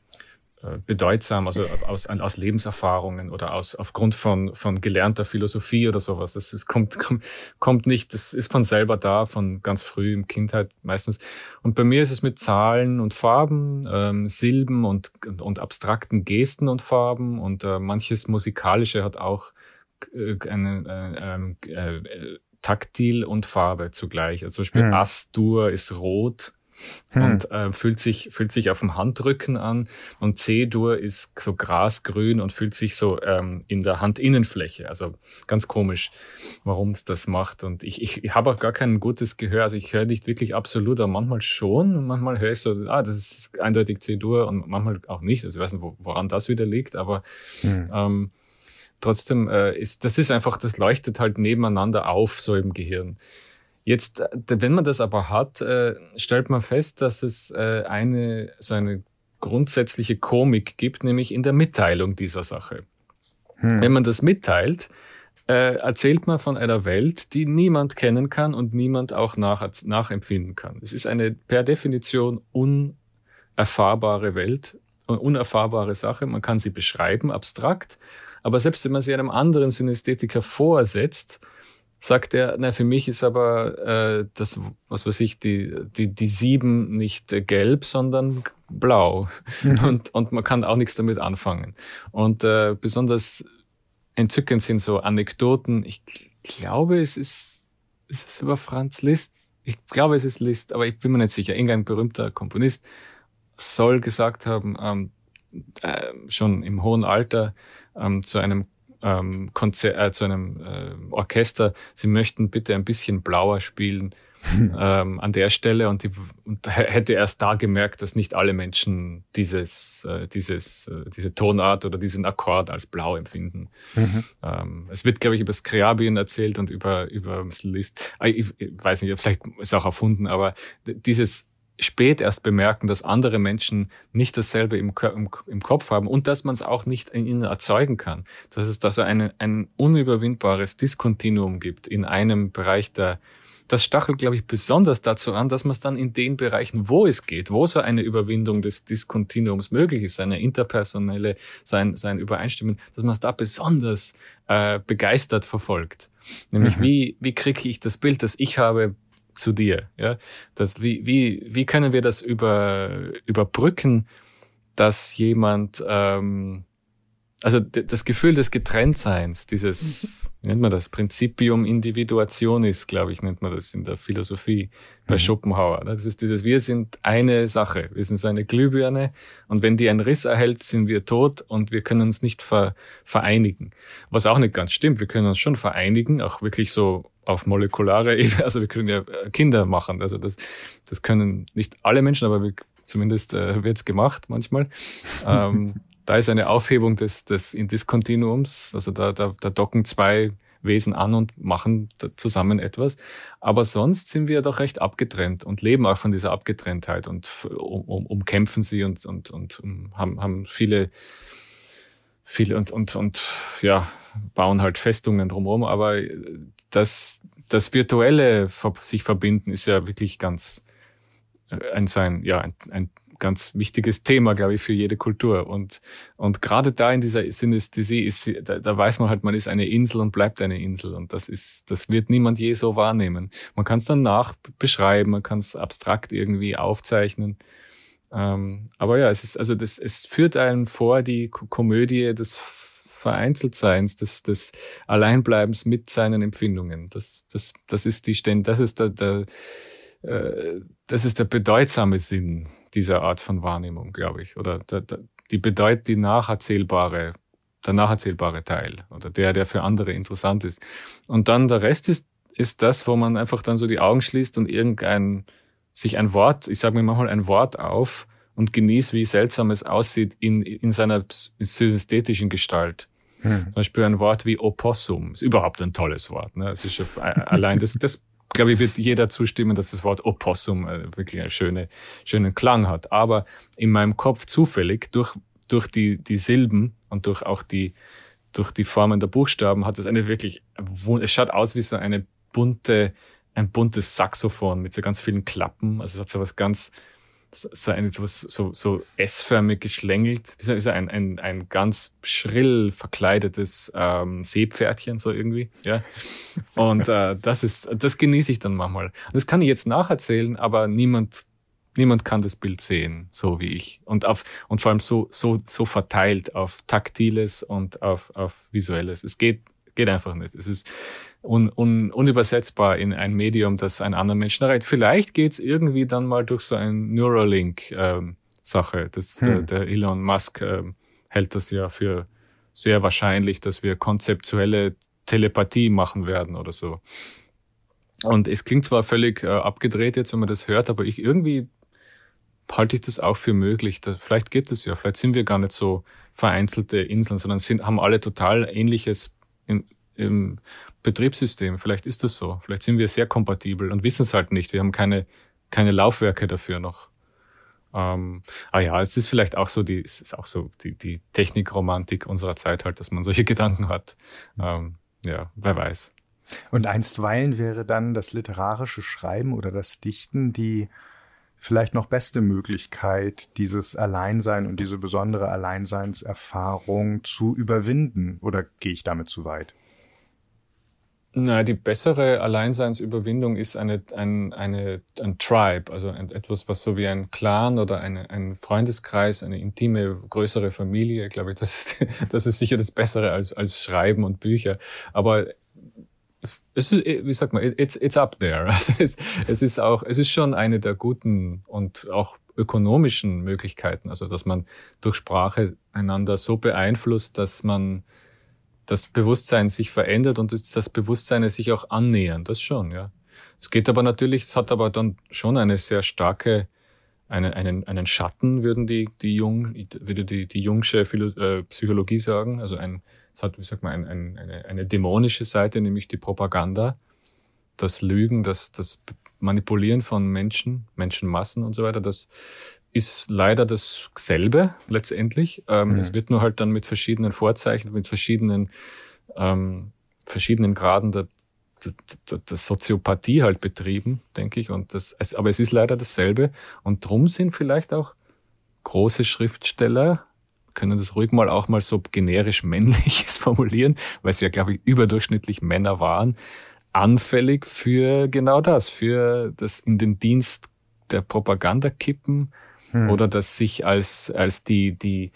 bedeutsam, also aus, aus Lebenserfahrungen oder aus aufgrund von, von gelernter Philosophie oder sowas. Das ist, kommt, [LAUGHS] kommt, kommt nicht, das ist von selber da, von ganz früh im Kindheit meistens. Und bei mir ist es mit Zahlen und Farben, ähm, Silben und, und abstrakten Gesten und Farben und äh, manches Musikalische hat auch äh, eine äh, äh, äh, Taktil und Farbe zugleich. Also zum Beispiel hm. Astur ist rot hm. und äh, fühlt sich fühlt sich auf dem Handrücken an und C-Dur ist so grasgrün und fühlt sich so ähm, in der Handinnenfläche. Also ganz komisch, warum es das macht. Und ich, ich, ich habe auch gar kein gutes Gehör. Also ich höre nicht wirklich absolut, aber manchmal schon. Und manchmal höre ich so, ah, das ist eindeutig C-Dur und manchmal auch nicht. Also ich weiß nicht, woran das wieder liegt, aber hm. ähm, trotzdem äh, ist das ist einfach, das leuchtet halt nebeneinander auf so im Gehirn. Jetzt, äh, wenn man das aber hat, äh, stellt man fest, dass es äh, eine so eine grundsätzliche Komik gibt, nämlich in der Mitteilung dieser Sache. Hm. Wenn man das mitteilt, äh, erzählt man von einer Welt, die niemand kennen kann und niemand auch nach, nachempfinden kann. Es ist eine per Definition unerfahrbare Welt, unerfahrbare Sache. Man kann sie beschreiben, abstrakt, aber selbst wenn man sie einem anderen Synästhetiker vorsetzt, sagt er, na, für mich ist aber äh, das, was weiß ich, die, die, die sieben nicht äh, gelb, sondern blau. Mhm. [LAUGHS] Und, und man kann auch nichts damit anfangen. Und äh, besonders entzückend sind so Anekdoten. Ich glaube, es ist, ist es über Franz Liszt? Ich glaube, es ist Liszt, aber ich bin mir nicht sicher. Irgendein berühmter Komponist soll gesagt haben, ähm, äh, schon im hohen Alter ähm, zu einem ähm, Konzert, äh, zu einem äh, Orchester, sie möchten bitte ein bisschen blauer spielen [LAUGHS] ähm, an der Stelle und, die, und hätte erst da gemerkt, dass nicht alle Menschen dieses, äh, dieses, äh, diese Tonart oder diesen Akkord als blau empfinden. Mhm. Ähm, es wird, glaube ich, über Scriabin erzählt und über, über Liszt. Ah, ich, ich weiß nicht, vielleicht ist es auch erfunden, aber dieses spät erst bemerken, dass andere Menschen nicht dasselbe im, im, im Kopf haben und dass man es auch nicht in ihnen erzeugen kann. Dass es da so eine, ein unüberwindbares Diskontinuum gibt in einem Bereich der das stachelt, glaube ich, besonders dazu an, dass man es dann in den Bereichen, wo es geht, wo so eine Überwindung des Diskontinuums möglich ist, seine interpersonelle, sein, sein Übereinstimmen, dass man es da besonders äh, begeistert verfolgt. Nämlich, mhm. wie, wie kriege ich das Bild, das ich habe, zu dir. Ja, das, wie, wie, wie können wir das über, überbrücken, dass jemand, ähm, also das Gefühl des Getrenntseins, dieses, mhm. nennt man das, Principium Individuationis, glaube ich, nennt man das in der Philosophie bei mhm. Schopenhauer. Das ist dieses, wir sind eine Sache, wir sind so eine Glühbirne und wenn die einen Riss erhält, sind wir tot und wir können uns nicht ver vereinigen. Was auch nicht ganz stimmt, wir können uns schon vereinigen, auch wirklich so auf molekularer [LAUGHS] Ebene, also wir können ja äh, Kinder machen, also das, das können nicht alle Menschen, aber wir, zumindest äh, wird's gemacht manchmal. [LAUGHS] ähm, da ist eine Aufhebung des, des Indiskontinuums, also da, da, da docken zwei Wesen an und machen zusammen etwas. Aber sonst sind wir doch recht abgetrennt und leben auch von dieser Abgetrenntheit und um, um, umkämpfen sie und, und, und um, haben, haben viele, viele und, und, und ja, bauen halt Festungen drumherum. Aber das, das virtuelle sich verbinden ist ja wirklich ganz äh, ein sein, ja, ein, ein ganz wichtiges Thema, glaube ich, für jede Kultur. Und, und gerade da in dieser Synästhesie ist, da, da weiß man halt, man ist eine Insel und bleibt eine Insel. Und das ist, das wird niemand je so wahrnehmen. Man kann es dann nach beschreiben, man kann es abstrakt irgendwie aufzeichnen. Ähm, aber ja, es ist, also das, es führt einem vor, die Komödie des Vereinzeltseins, des, des Alleinbleibens mit seinen Empfindungen. Das, das, das ist die Ständ, das ist der, der äh, das ist der bedeutsame Sinn dieser Art von Wahrnehmung, glaube ich. Oder der, der, die bedeut die nacherzählbare, der nacherzählbare Teil oder der, der für andere interessant ist. Und dann der Rest ist, ist das, wo man einfach dann so die Augen schließt und irgendein, sich ein Wort, ich sage mir manchmal ein Wort auf und genießt, wie seltsam es aussieht in, in seiner synästhetischen Gestalt. Hm. Zum Beispiel ein Wort wie Opossum ist überhaupt ein tolles Wort. Ne? Es ist allein das, das glaube ich, wird jeder zustimmen, dass das Wort Opossum äh, wirklich einen schöne, schönen Klang hat. Aber in meinem Kopf zufällig durch, durch die, die Silben und durch auch die, durch die Formen der Buchstaben hat es eine wirklich, es schaut aus wie so eine bunte, ein buntes Saxophon mit so ganz vielen Klappen. Also es hat so was ganz, so ein, so, so S-förmig geschlängelt, wie ein, ein, ein ganz schrill verkleidetes ähm, Seepferdchen, so irgendwie. Ja. Und äh, das ist, das genieße ich dann manchmal. Das kann ich jetzt nacherzählen, aber niemand, niemand kann das Bild sehen, so wie ich. Und auf, und vor allem so, so, so verteilt auf Taktiles und auf, auf Visuelles. Es geht, geht einfach nicht. Es ist, un, un, unübersetzbar in ein Medium, das einen anderen Menschen erreicht. Vielleicht geht's irgendwie dann mal durch so ein Neuralink-Sache. Ähm, das, hm. der, der, Elon Musk ähm, hält das ja für sehr wahrscheinlich, dass wir konzeptuelle Telepathie machen werden oder so. Und es klingt zwar völlig äh, abgedreht jetzt, wenn man das hört, aber ich irgendwie halte ich das auch für möglich. Da, vielleicht geht es ja, vielleicht sind wir gar nicht so vereinzelte Inseln, sondern sind, haben alle total ähnliches in, im Betriebssystem. Vielleicht ist das so. Vielleicht sind wir sehr kompatibel und wissen es halt nicht. Wir haben keine, keine Laufwerke dafür noch. Ähm, ah ja, es ist vielleicht auch so die, es ist auch so die, die Technikromantik unserer Zeit halt, dass man solche [LAUGHS] Gedanken hat. Ähm, ja, wer weiß. Und einstweilen wäre dann das literarische Schreiben oder das Dichten die vielleicht noch beste Möglichkeit, dieses Alleinsein und diese besondere Alleinseinserfahrung zu überwinden? Oder gehe ich damit zu weit? Na, die bessere Alleinseinsüberwindung ist eine, ein, eine, ein Tribe, also ein, etwas, was so wie ein Clan oder eine, ein Freundeskreis, eine intime, größere Familie, glaube ich, das ist, [LAUGHS] das ist sicher das Bessere als, als Schreiben und Bücher. Aber es ist, wie sagt man, it's, it's up there. Also [LAUGHS] es, es ist auch, es ist schon eine der guten und auch ökonomischen Möglichkeiten, also dass man durch Sprache einander so beeinflusst, dass man das Bewusstsein sich verändert und das Bewusstsein sich auch annähern. Das schon, ja. Es geht aber natürlich, es hat aber dann schon eine sehr starke, eine, einen, einen Schatten, würden die, die Jung, würde die, die Jungsche äh, Psychologie sagen. Also ein, es hat, wie sagt man, ein, ein, eine, eine dämonische Seite, nämlich die Propaganda, das Lügen, das, das Manipulieren von Menschen, Menschenmassen und so weiter. Das ist leider dasselbe letztendlich. Ähm, mhm. Es wird nur halt dann mit verschiedenen Vorzeichen, mit verschiedenen, ähm, verschiedenen Graden der, der, der Soziopathie halt betrieben, denke ich. Und das, es, aber es ist leider dasselbe. Und drum sind vielleicht auch große Schriftsteller, können das ruhig mal auch mal so generisch männliches [LAUGHS] formulieren, weil sie ja, glaube ich, überdurchschnittlich Männer waren, anfällig für genau das, für das in den Dienst der Propaganda kippen, hm. oder das sich als, als die, die,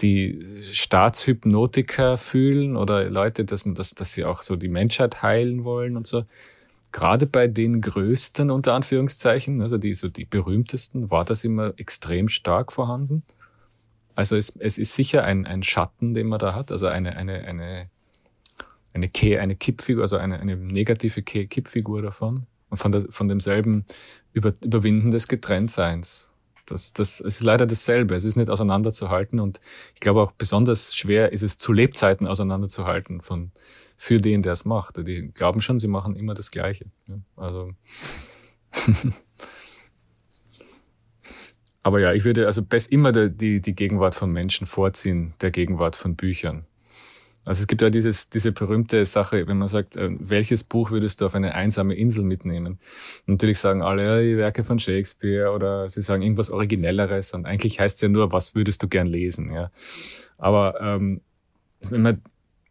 die Staatshypnotiker fühlen oder Leute, dass man das, dass sie auch so die Menschheit heilen wollen und so. Gerade bei den größten, unter Anführungszeichen, also die, so die berühmtesten, war das immer extrem stark vorhanden. Also es, es ist sicher ein, ein Schatten, den man da hat, also eine, eine, eine, eine, Ke eine Kippfigur, also eine, eine negative Kippfigur davon und von, der, von demselben Über, Überwinden des Getrenntseins. Das, das ist leider dasselbe. Es ist nicht auseinanderzuhalten und ich glaube auch besonders schwer ist es zu Lebzeiten auseinanderzuhalten von für den, der es macht. Die glauben schon, sie machen immer das Gleiche. Also [LAUGHS] Aber ja, ich würde also best immer die, die Gegenwart von Menschen vorziehen, der Gegenwart von Büchern. Also es gibt ja dieses, diese berühmte Sache, wenn man sagt, äh, welches Buch würdest du auf eine einsame Insel mitnehmen? Natürlich sagen alle, ja, die Werke von Shakespeare oder sie sagen irgendwas Originelleres und eigentlich heißt es ja nur, was würdest du gern lesen, ja. Aber ähm, wenn man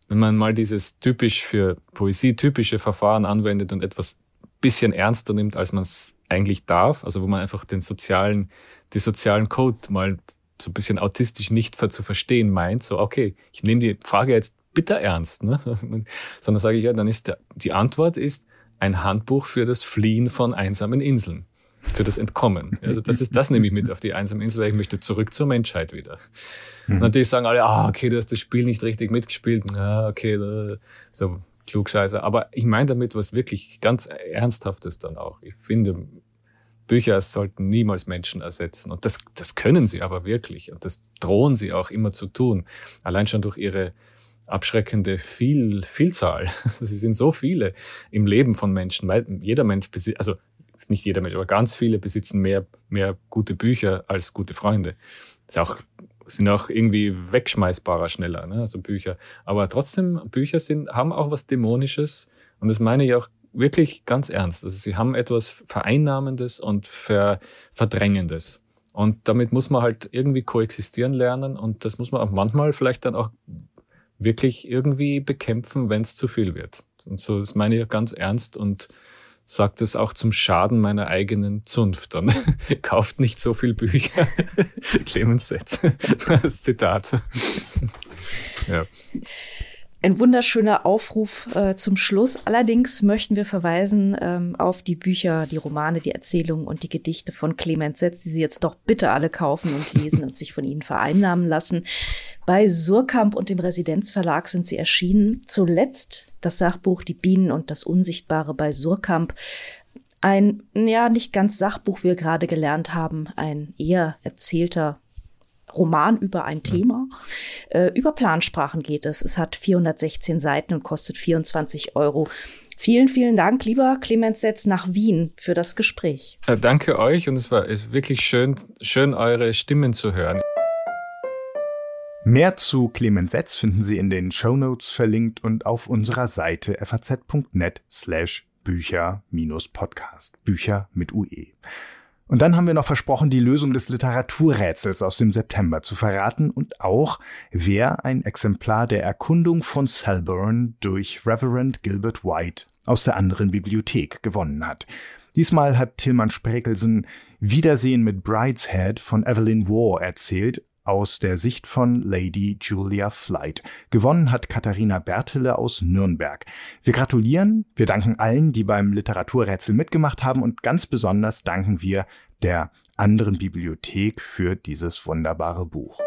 wenn man mal dieses typisch für Poesie typische Verfahren anwendet und etwas bisschen ernster nimmt, als man es eigentlich darf, also wo man einfach den sozialen, die sozialen Code mal so ein bisschen autistisch nicht zu verstehen meint, so okay, ich nehme die Frage jetzt bitter ernst, ne? [LAUGHS] sondern sage ich ja, dann ist der, die Antwort ist ein Handbuch für das Fliehen von einsamen Inseln, für das Entkommen. Also das ist das nehme ich mit auf die einsame Insel, weil ich möchte zurück zur Menschheit wieder. Mhm. Natürlich sagen alle, ah, okay, du hast das Spiel nicht richtig mitgespielt, ah, okay, so klugscheiße. Aber ich meine damit was wirklich ganz Ernsthaftes dann auch. Ich finde, Bücher sollten niemals Menschen ersetzen. Und das, das können sie aber wirklich. Und das drohen sie auch immer zu tun. Allein schon durch ihre abschreckende Viel, Vielzahl. [LAUGHS] Sie sind so viele im Leben von Menschen, jeder Mensch also nicht jeder Mensch, aber ganz viele besitzen mehr, mehr gute Bücher als gute Freunde. Das ist auch, sind auch irgendwie wegschmeißbarer schneller, ne? also Bücher. Aber trotzdem, Bücher sind, haben auch was Dämonisches und das meine ich auch wirklich ganz ernst. Also sie haben etwas Vereinnahmendes und Ver Verdrängendes. Und damit muss man halt irgendwie koexistieren lernen und das muss man auch manchmal vielleicht dann auch wirklich irgendwie bekämpfen, wenn es zu viel wird. Und so ist meine ich ganz ernst und sagt es auch zum Schaden meiner eigenen Zunft. Dann [LAUGHS] kauft nicht so viel Bücher. [LAUGHS] Clemens Sett. [LAUGHS] Das Zitat. ja. Ein wunderschöner Aufruf äh, zum Schluss. Allerdings möchten wir verweisen ähm, auf die Bücher, die Romane, die Erzählungen und die Gedichte von Clemens Setz, die Sie jetzt doch bitte alle kaufen und lesen und sich von ihnen vereinnahmen lassen. Bei Surkamp und dem Residenzverlag sind sie erschienen. Zuletzt das Sachbuch Die Bienen und das Unsichtbare bei Surkamp. Ein, ja, nicht ganz Sachbuch, wie wir gerade gelernt haben, ein eher erzählter Roman über ein Thema. Äh, über Plansprachen geht es. Es hat 416 Seiten und kostet 24 Euro. Vielen, vielen Dank, lieber Clemens Setz nach Wien für das Gespräch. Ja, danke euch und es war wirklich schön, schön eure Stimmen zu hören. Mehr zu Clemens Setz finden Sie in den Show Notes verlinkt und auf unserer Seite faz.net slash Bücher-Podcast. Bücher mit UE. Und dann haben wir noch versprochen, die Lösung des Literaturrätsels aus dem September zu verraten und auch, wer ein Exemplar der Erkundung von Selborne durch Reverend Gilbert White aus der anderen Bibliothek gewonnen hat. Diesmal hat Tilman Sprekelsen Wiedersehen mit Brideshead von Evelyn Waugh erzählt aus der Sicht von Lady Julia Flight. Gewonnen hat Katharina Bertele aus Nürnberg. Wir gratulieren, wir danken allen, die beim Literaturrätsel mitgemacht haben und ganz besonders danken wir der anderen Bibliothek für dieses wunderbare Buch.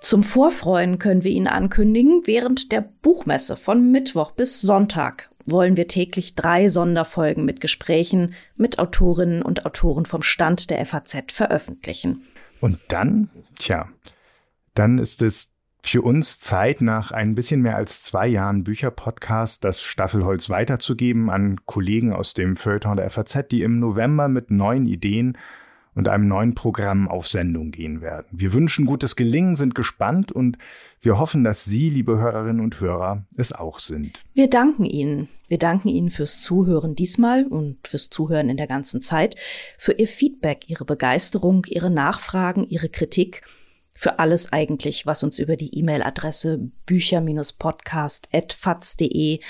Zum Vorfreuen können wir Ihnen ankündigen, während der Buchmesse von Mittwoch bis Sonntag wollen wir täglich drei Sonderfolgen mit Gesprächen mit Autorinnen und Autoren vom Stand der FAZ veröffentlichen. Und dann, tja, dann ist es für uns Zeit, nach ein bisschen mehr als zwei Jahren Bücherpodcast das Staffelholz weiterzugeben an Kollegen aus dem Feuilleton der FAZ, die im November mit neuen Ideen und einem neuen Programm auf Sendung gehen werden. Wir wünschen gutes Gelingen, sind gespannt und wir hoffen, dass Sie, liebe Hörerinnen und Hörer, es auch sind. Wir danken Ihnen. Wir danken Ihnen fürs Zuhören diesmal und fürs Zuhören in der ganzen Zeit, für Ihr Feedback, Ihre Begeisterung, Ihre Nachfragen, Ihre Kritik, für alles eigentlich, was uns über die E-Mail-Adresse bücher-podcast.faz.de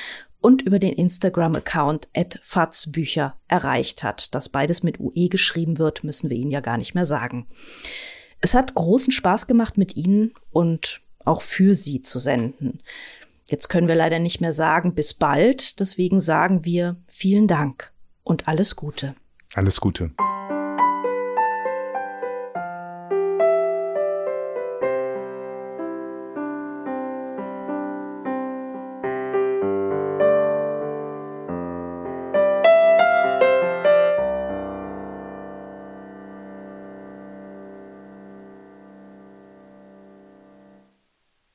und über den Instagram-Account @fatzbücher erreicht hat. Dass beides mit UE geschrieben wird, müssen wir Ihnen ja gar nicht mehr sagen. Es hat großen Spaß gemacht, mit Ihnen und auch für Sie zu senden. Jetzt können wir leider nicht mehr sagen, bis bald. Deswegen sagen wir vielen Dank und alles Gute. Alles Gute.